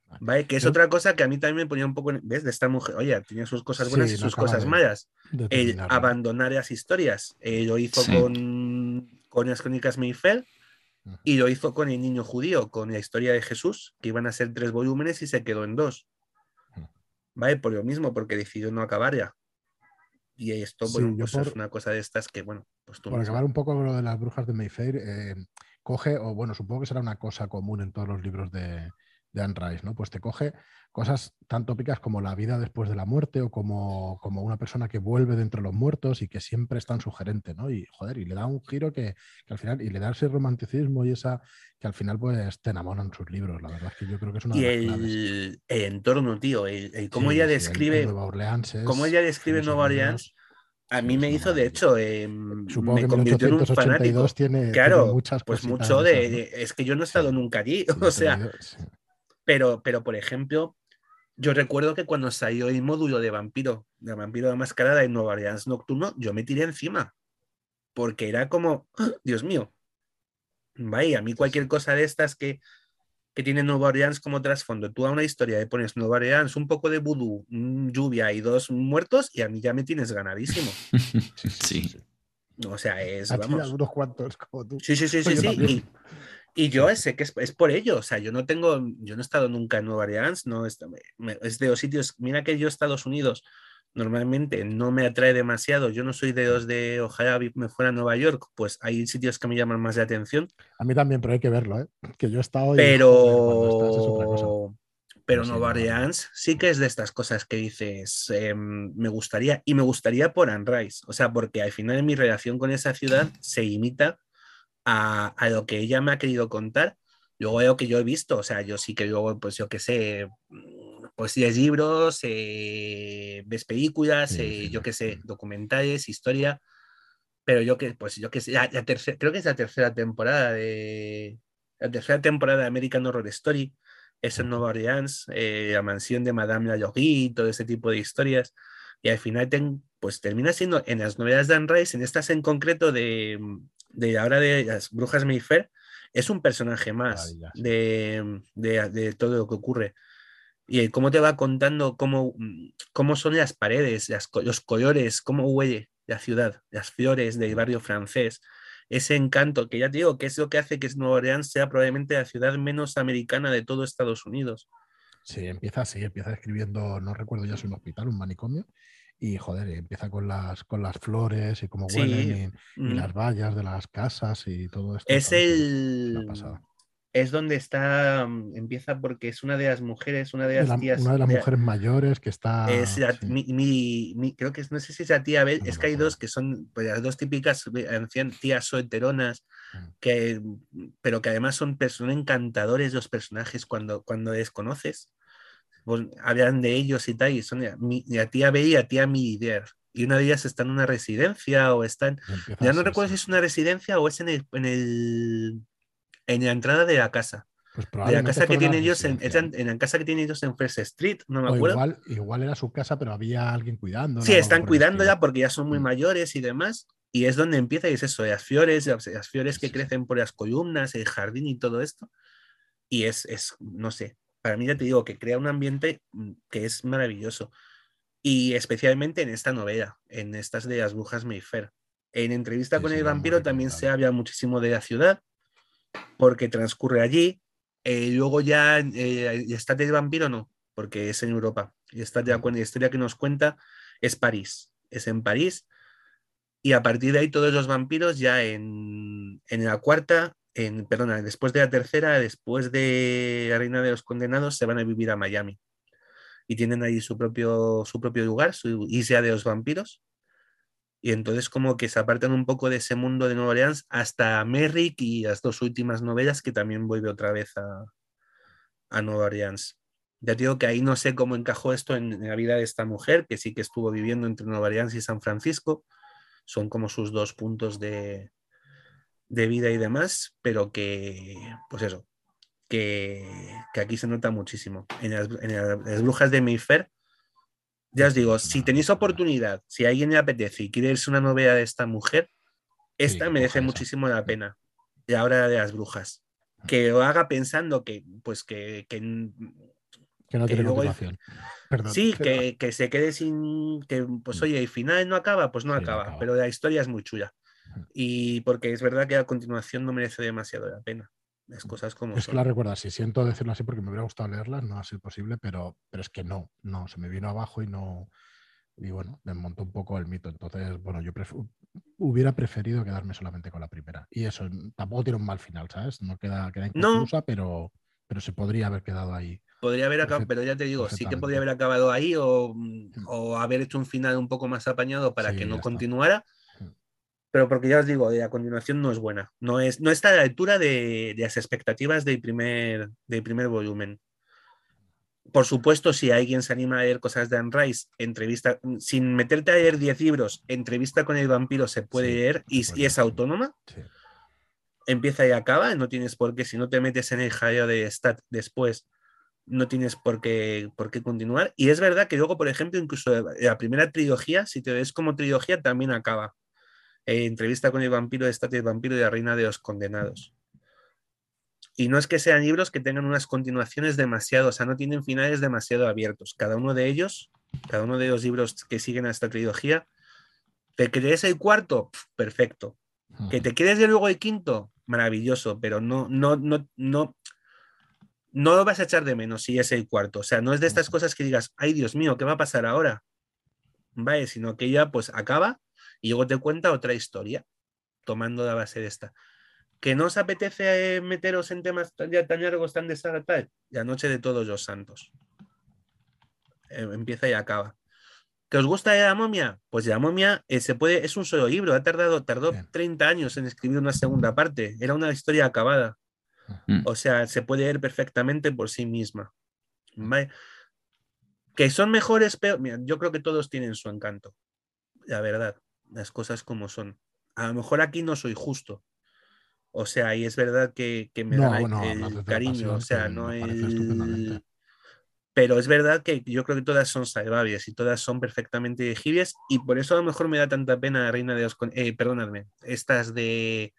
Vale. ¿Vale? Que es Yo- otra cosa que a mí también me ponía un poco. en- ¿Ves? De esta mujer. Oye, tenía sus cosas buenas Sí, y sus cosas de- malas. de El abandonar las historias. Eh, lo hizo Sí. con, con las crónicas Mayfair y lo hizo con el niño judío, con la historia de Jesús, que iban a ser tres volúmenes y se quedó en dos. ¿Vale? Por lo mismo, porque decidió no acabar ya. Y esto, Sí, bueno, yo pues por- es una cosa de estas que, bueno, pues tú Por acabar un poco con lo de las brujas de Mayfair, eh, coge, o bueno, supongo que será una cosa común en todos los libros de, de Anne Rice, ¿no? Pues te coge cosas tan tópicas como la vida después de la muerte o como, como una persona que vuelve de entre los muertos y que siempre es tan sugerente, ¿no? Y joder, y le da un giro que, que al final, y le da ese romanticismo y esa que al final pues te enamoran sus libros. La verdad es que yo creo que es una Y de las claves. el, el entorno, tío, el, el cómo Sí, ella sí, el- el describe, Nueva Orleans es- cómo ella describe Nueva Orleans, a mí me hizo, de hecho, eh, Supongo me que convirtió en un 1882 fanático. tiene, tiene Claro, muchas pues mucho de Es que yo no he estado Sí. nunca allí, o sea, sí. Pero, pero por ejemplo, yo recuerdo que cuando salió el módulo de vampiro, de vampiro de mascarada en Nueva Orleans Nocturno, yo me tiré encima, porque era como, ¡ah! Dios mío, vaya, a mí cualquier cosa de estas que, que tiene Nueva Orleans como trasfondo, tú a una historia le pones Nueva Orleans, un poco de vudú, mm, lluvia y dos muertos, y a mí ya me tienes ganadísimo. Sí. O sea, es, vamos. unos cuantos como tú. Sí, sí, sí, sí, sí. Y, y yo sé que es, es por ello. O sea, yo no tengo, yo no he estado nunca en Nueva Orleans, no es, me- es de los sitios. Mira que yo Estados Unidos normalmente no me atrae demasiado. Yo no soy de los de ojalá me fuera a Nueva York, pues hay sitios que me llaman más la atención. A mí también, pero hay que verlo, ¿eh? Que yo he estado y. Pero, pero Pero sí, Nueva Orleans. Sí que es de estas cosas que dices, em, me gustaría, y me gustaría por Anne Rice, o sea, porque al final mi relación con esa ciudad se imita a, a lo que ella me ha querido contar, luego lo que yo he visto, o sea, yo sí que luego, pues yo qué sé, pues lees libros, eh, ves películas, eh, yo qué sé, documentales, historia, pero yo que, pues yo que sé, la- la tercera- creo que es la tercera temporada de, la tercera temporada de American Horror Story, es en. Nueva Orleans, eh, la mansión de Madame la todo ese tipo de historias. Y al final, ten- pues termina siendo en las novelas de Anne Rice, en estas en concreto de, de ahora de las brujas Mayfair, es un personaje más de, de- de todo lo que ocurre. Y cómo te va contando cómo, cómo son las paredes, las los colores, cómo huele la ciudad, las flores del barrio francés, ese encanto que ya te digo que es lo que hace que Nueva Orleans sea probablemente la ciudad menos americana de todo Estados Unidos. Sí, empieza así, empieza escribiendo, no recuerdo ya si un hospital, un manicomio, y joder, empieza con las, con las flores y cómo Sí, huelen y, y Mm. las vallas de las casas y todo esto. Es el. Es donde está. mm, Empieza porque es una de las mujeres, una de las la- tías. una de las de- mujeres mayores que está. Es la- sí, mi, mi- mi- creo que es, no sé si es la tía No es que hay dos que son pues, las dos típicas ancian- tías solteronas, Mm. que, pero que además son, encantadores los personajes cuando, cuando les conoces. Pues, hablan de ellos y tal, y son la, mi- tía B y la tía Mider. Y una de ellas está en una residencia o está en, y empieza Ya no recuerdo si es una residencia o es en el, en el en la entrada de la casa. Pues De la casa que tienen ellos en, en, la casa que tienen ellos en First Street, no me O acuerdo. igual, igual era su casa, pero había alguien cuidando. sí, están cuidándola porque ya son muy Mm. mayores y demás. Y es donde empieza, y es eso, las flores, las, las flores que sí. crecen por las columnas, el jardín y todo esto. Y es, es, no sé, para mí ya te digo que crea un ambiente mm, que es maravilloso. Y especialmente en esta novela, en estas de las brujas Mayfair. En entrevista Sí, con el vampiro también se habla muchísimo de la ciudad, porque transcurre allí. Eh, luego ya eh, estate del vampiro no, porque es en Europa. Y ya Ujú. con la historia que nos cuenta es París. Es en París. Y a partir de ahí todos los vampiros ya en, en la cuarta, en, perdona, después de la tercera, después de la Reina de los Condenados, se van a vivir a Miami. Y tienen ahí su propio, su propio lugar, su isla de los vampiros. Y entonces como que se apartan un poco de ese mundo de Nueva Orleans hasta Merrick y las dos últimas novelas que también vuelve otra vez a, a Nueva Orleans. Ya digo que ahí no sé cómo encajó esto en, en la vida de esta mujer, que sí que estuvo viviendo entre Nueva Orleans y San Francisco. Son como sus dos puntos de, de vida y demás, pero que, pues eso, que, que aquí se nota muchísimo. En las, en las brujas de Mayfair, ya os digo, si tenéis oportunidad, si a alguien le apetece y quiere irse una novela de esta mujer, esta que merece muchísimo la pena. Y ahora de las brujas. Que lo haga pensando que, pues que, que Que no que tiene luego. Perdón, Sí, pero- que, que se quede sin. que Pues Mm. oye, el final no acaba, pues no, Sí, no acaba, acaba. pero la historia es muy chula. Y porque es verdad que a continuación no merece demasiado la pena. Las cosas como Es que la recuerdo así, siento decirlo así porque me hubiera gustado leerlas, no ha sido posible, pero, pero es que no, no, se me vino abajo y no. Y bueno, me montó un poco el mito. Entonces, bueno, yo pref- hubiera preferido quedarme solamente con la primera. Y eso, tampoco tiene un mal final, ¿sabes? No queda, queda No. inconclusa, pero, pero se podría haber quedado ahí. Podría haber acabado, pero ya te digo, sí que podría haber acabado ahí o, Mm. o haber hecho un final un poco más apañado para Sí, que no continuara. Pero porque ya os digo, de a continuación no es buena. No, es, no está a la altura de, de las expectativas del primer, del primer volumen. Por supuesto, si alguien se anima a leer cosas de Anne Rice, entrevista, sin meterte a leer 10 libros, entrevista con el vampiro se puede Sí, leer y, y es autónoma, Sí. empieza y acaba, no tienes por qué, si no te metes en el jaleo de stat después, no tienes por qué, por qué continuar. Y es verdad que luego, por ejemplo, incluso la primera trilogía, si te ves como trilogía, también acaba. Eh, entrevista con el vampiro de Stat y el vampiro y la reina de los condenados. Y no es que sean libros que tengan unas continuaciones demasiado, o sea, no tienen finales demasiado abiertos. Cada uno de ellos, cada uno de los libros que siguen a esta trilogía, ¿te crees el cuarto? Perfecto. Que te quedes de luego el quinto, maravilloso, pero no, no, no, no, no lo vas a echar de menos si es el cuarto. O sea, no es de estas cosas que digas, ay Dios mío, ¿qué va a pasar ahora? Vale, sino que ya pues acaba y luego te cuenta otra historia, tomando la base de esta. Que no os apetece eh, meteros en temas tan, ya tan largos, tan de saga tal, la noche de todos los santos. Eh, empieza y acaba. ¿Que os gusta la momia? Pues la momia eh, se puede, es un solo libro, ha tardado, tardó Bien. 30 años en escribir una segunda parte, era una historia acabada. Mm. O sea, se puede leer perfectamente por sí misma. ¿Vale? Que son mejores, pero mira, yo creo que todos tienen su encanto. La verdad, las cosas como son. A lo mejor aquí no soy justo. O sea, y es verdad que, que me No, da el la cariño, o sea, no el-. Pero es verdad que yo creo que todas son salvables y todas son perfectamente elegibles y por eso a lo mejor me da tanta pena Reina de los... Eh, perdonadme, estas de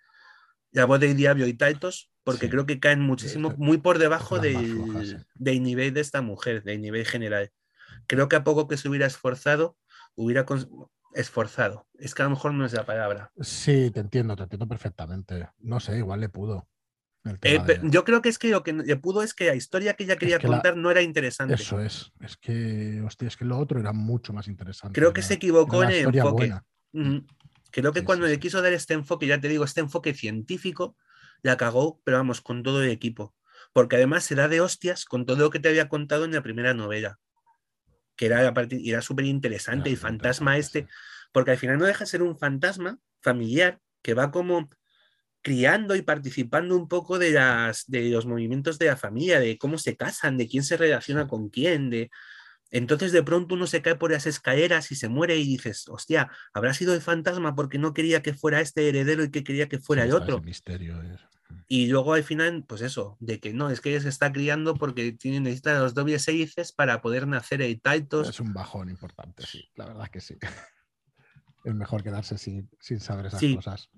La voz del diablo y Taitos, porque Sí. creo que caen muchísimo, muy por debajo del, flojas, sí. del nivel de esta mujer, del nivel general. Creo que a poco que se hubiera esforzado, hubiera esforzado. Es que a lo mejor no es la palabra. Sí, te entiendo, te entiendo perfectamente. No sé, igual le pudo. Eh, de- yo creo que es que lo que le pudo es que la historia que ella quería que la- contar no era interesante. Eso es. Es que, hostia, es que lo otro era mucho más interesante. Creo que era- se equivocó en el enfoque. Creo que Sí, cuando sí, le sí. quiso dar este enfoque, ya te digo, este enfoque científico, la cagó, pero vamos, con todo el equipo. Porque además se da de hostias con todo lo que te había contado en la primera novela. Que era, súper interesante, Era y fantasma este, porque al final no deja de ser un fantasma familiar que va como criando y participando un poco de, las, de los movimientos de la familia, de cómo se casan, de quién se relaciona con quién, de... Entonces de pronto uno se cae por las escaleras y se muere y dices, hostia, habrá sido el fantasma porque no quería que fuera este heredero y que quería que fuera Sí, el otro. ese misterio es- Y luego al final, pues eso, de que no, es que ella se está criando porque tiene, necesita los dobles hélices para poder nacer el Taitos. Es un bajón importante, sí. La verdad es que sí. es mejor quedarse sin, saber esas cosas.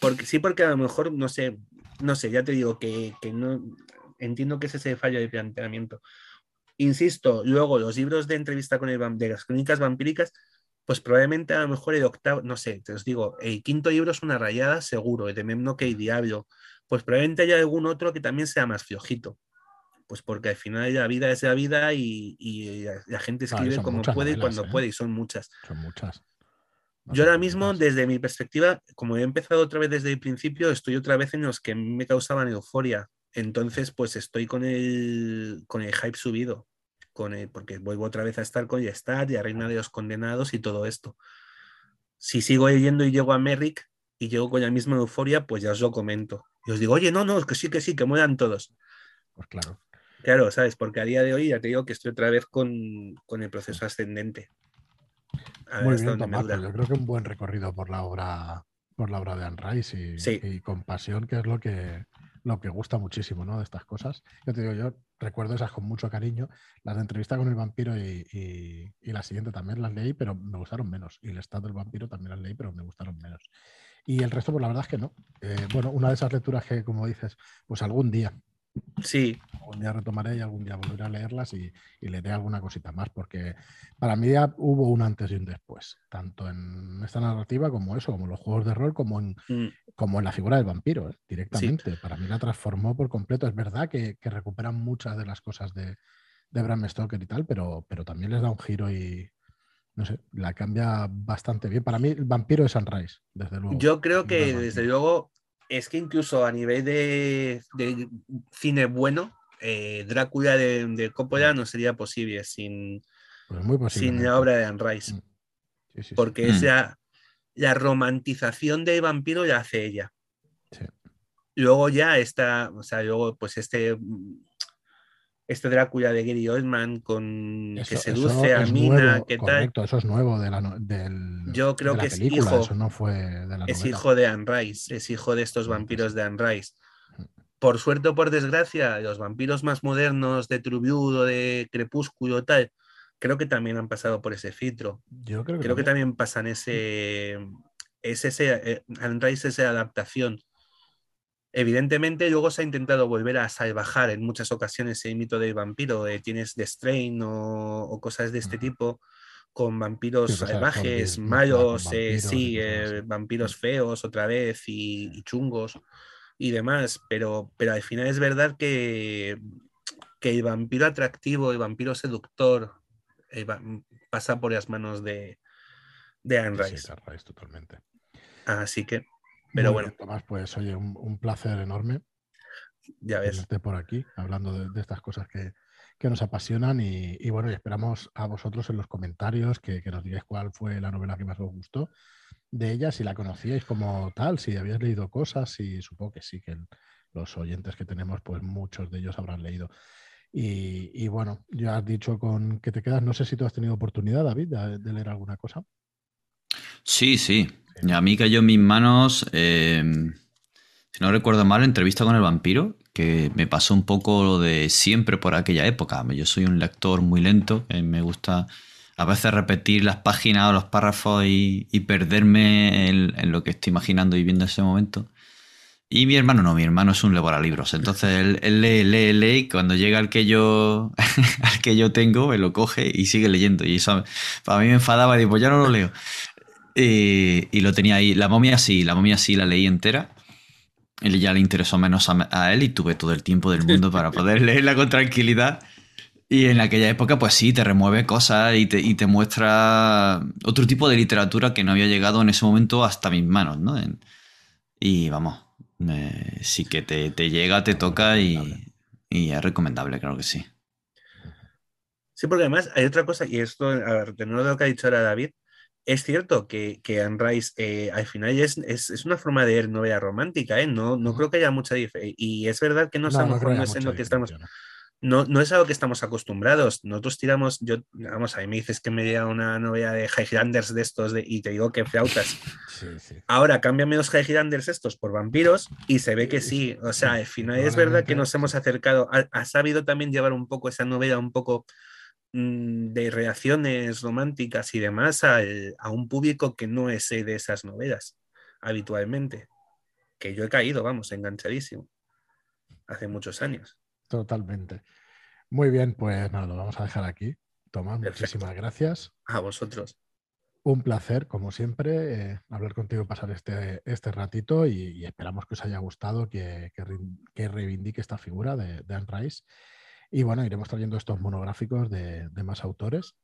Porque, sí, porque a lo mejor, no sé, no sé, ya te digo que, no entiendo que es ese fallo de planteamiento. Insisto, luego los libros de entrevista con el de las crónicas vampíricas, pues probablemente a lo mejor el octavo, no sé, te os digo, el quinto libro es una rayada seguro, el de Memno que Diablo, pues probablemente haya algún otro que también sea más fiojito. Pues porque al final la vida es la vida y, la, gente escribe como puede y cuando ¿eh? puede, y son muchas. Son muchas. Yo ahora mismo, desde mi perspectiva, como he empezado otra vez desde el principio, estoy otra vez en los que me causaban euforia. Entonces, pues estoy con el, con el hype subido, con el, porque vuelvo otra vez a estar con Yestat y a Reina de los Condenados y todo esto. Si sigo leyendo y llego a Merrick y llego con la misma euforia, pues ya os lo comento. Y os digo, oye, no, no, que sí, que sí, que mueran todos. Pues claro. Claro, ¿sabes? Porque a día de hoy ya te digo que estoy otra vez con, con el proceso ascendente. Muy bien, Tomás, pues yo creo que un buen recorrido por la obra, por la obra de Anne Rice y, con pasión, que es lo que, lo que gusta muchísimo, ¿no? De estas cosas. Yo te digo, yo recuerdo esas con mucho cariño. Las de entrevista con el vampiro y, la siguiente también las leí, pero me gustaron menos. Y el estado del vampiro también las leí, pero me gustaron menos. Y el resto, pues la verdad es que no. Eh, bueno, una de esas lecturas que, como dices, pues algún día, Sí. Algún día retomaré y algún día volveré a leerlas y, leeré alguna cosita más, porque para mí ya hubo un antes y un después, tanto en esta narrativa como eso, como los juegos de rol, como en, mm. como en la figura del vampiro, ¿eh? directamente. Para mí la transformó por completo. Es verdad que, recuperan muchas de las cosas de, de Bram Stoker y tal, pero, pero también les da un giro y, no sé, la cambia bastante bien. Para mí, el vampiro es Sunrise, desde luego. Yo creo que, desde luego, es que incluso a nivel de, cine bueno, eh, Drácula de, de, Coppola no sería posible sin, pues sin la obra de Anne Rice. Mm. Porque mm. la romantización del vampiro la hace ella. Luego ya está, o sea, luego pues este este Drácula de Gary Oldman con que seduce a Mina, ¿qué correcto, eso es nuevo de la, del, Yo creo que es hijo, eso no fue de la es hijo de Anne Rice, es hijo de estos vampiros de Anne Rice. Por suerte o por desgracia, los vampiros más modernos de Trubiudo, de Crepúsculo, tal, creo que también han pasado por ese filtro. Yo creo que, creo también. que también pasan ese, es ese, eh, Anne Rice esa adaptación Evidentemente, luego se ha intentado volver a salvajar en muchas ocasiones el mito del vampiro. tienes The Strain o, cosas de este tipo, con vampiros salvajes, malos, eh, sí, eh, vampiros feos otra vez y, chungos y demás. Pero, pero al final es verdad que, que el vampiro atractivo, el vampiro seductor, eh, pasa por las manos de, de Anne Rice. totalmente. Así que. Pero bueno. Tomás, pues oye, un, placer enorme. Ya ves. Esté por aquí hablando de, estas cosas que, nos apasionan y, bueno, y esperamos a vosotros en los comentarios que, nos digáis cuál fue la novela que más os gustó de ella, si la conocíais como tal, si habíais leído cosas y supongo que sí, que los oyentes que tenemos, pues muchos de ellos habrán leído. Y, bueno, ya has dicho con que te quedas, no sé si tú has tenido oportunidad, David, de leer alguna cosa. Sí, sí. A mí cayó en mis manos, em, si no recuerdo mal, entrevista con el vampiro, que me pasó un poco lo de siempre por aquella época. Yo soy un lector muy lento, eh, me gusta a veces repetir las páginas o los párrafos y, perderme en, lo que estoy imaginando y viendo en ese momento. Y mi hermano no, mi hermano es un libros. Entonces él, lee, lee, lee y cuando llega al que yo al que yo tengo, me lo coge y sigue leyendo. Y eso para mí me enfadaba digo, pues ya no lo leo. Eh, y lo tenía ahí. La momia sí, la momia sí la leí entera. Él ya le interesó menos a, él y tuve todo el tiempo del mundo para poder leerla con tranquilidad. Y en aquella época, pues sí, te remueve cosas y te, y te muestra otro tipo de literatura que no había llegado en ese momento hasta mis manos, ¿no? y vamos, sí que te, te, llega, te toca y, y, es recomendable, claro que sí. Sí, porque además hay otra cosa, y esto, a ver, de nuevo lo que ha dicho ahora David, es cierto que, que Anne Rice eh, al final es, es, una forma de ver novela romántica, ¿eh? no, no creo que haya mucha diferencia. Y es verdad que no, es lo que estamos. No, no es algo que estamos acostumbrados. Nosotros tiramos, yo, vamos, a mí me dices que me llega una novela de Highlanders de estos de, y te digo que flautas. Ahora cámbiame los Highlanders estos por vampiros y se ve que sí. O sea, al final es verdad que nos hemos acercado, ha, ha sabido también llevar un poco esa novela un poco de reacciones románticas y demás a un público que no es de esas novelas habitualmente. Que yo he caído, vamos, enganchadísimo. Hace muchos años. Totalmente. Muy bien, pues nada, lo vamos a dejar aquí. Tomás, muchísimas gracias. A vosotros. Un placer, como siempre, eh, hablar contigo y pasar este, este ratito y, esperamos que os haya gustado, que, que, reivindique esta figura de, de Anne Rice. Y bueno, iremos trayendo estos monográficos de, de, más autores.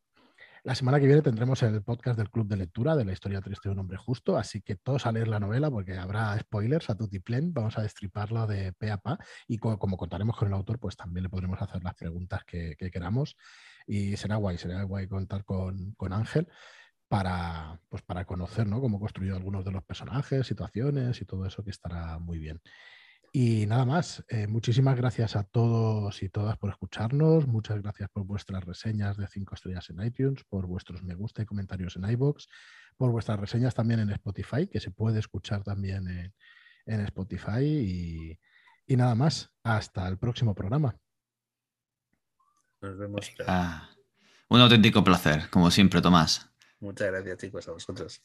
La semana que viene tendremos el podcast del Club de Lectura de la historia triste de un hombre justo, así que todos a leer la novela porque habrá spoilers a tutiplén, vamos a destriparlo de pe a pa y como, contaremos con el autor, pues también le podremos hacer las preguntas que, queramos y será guay, será guay contar con, con Ángel para, pues para conocer ¿no? cómo construyó algunos de los personajes, situaciones y todo eso que estará muy bien. Y nada más, eh, muchísimas gracias a todos y todas por escucharnos, muchas gracias por vuestras reseñas de 5 estrellas en iTunes, por vuestros me gusta y comentarios en iBox, por vuestras reseñas también en Spotify, que se puede escuchar también en, Spotify. Y, nada más, hasta el próximo programa. Nos vemos. Ah, un auténtico placer, como siempre, Tomás. Muchas gracias, chicos, a vosotros.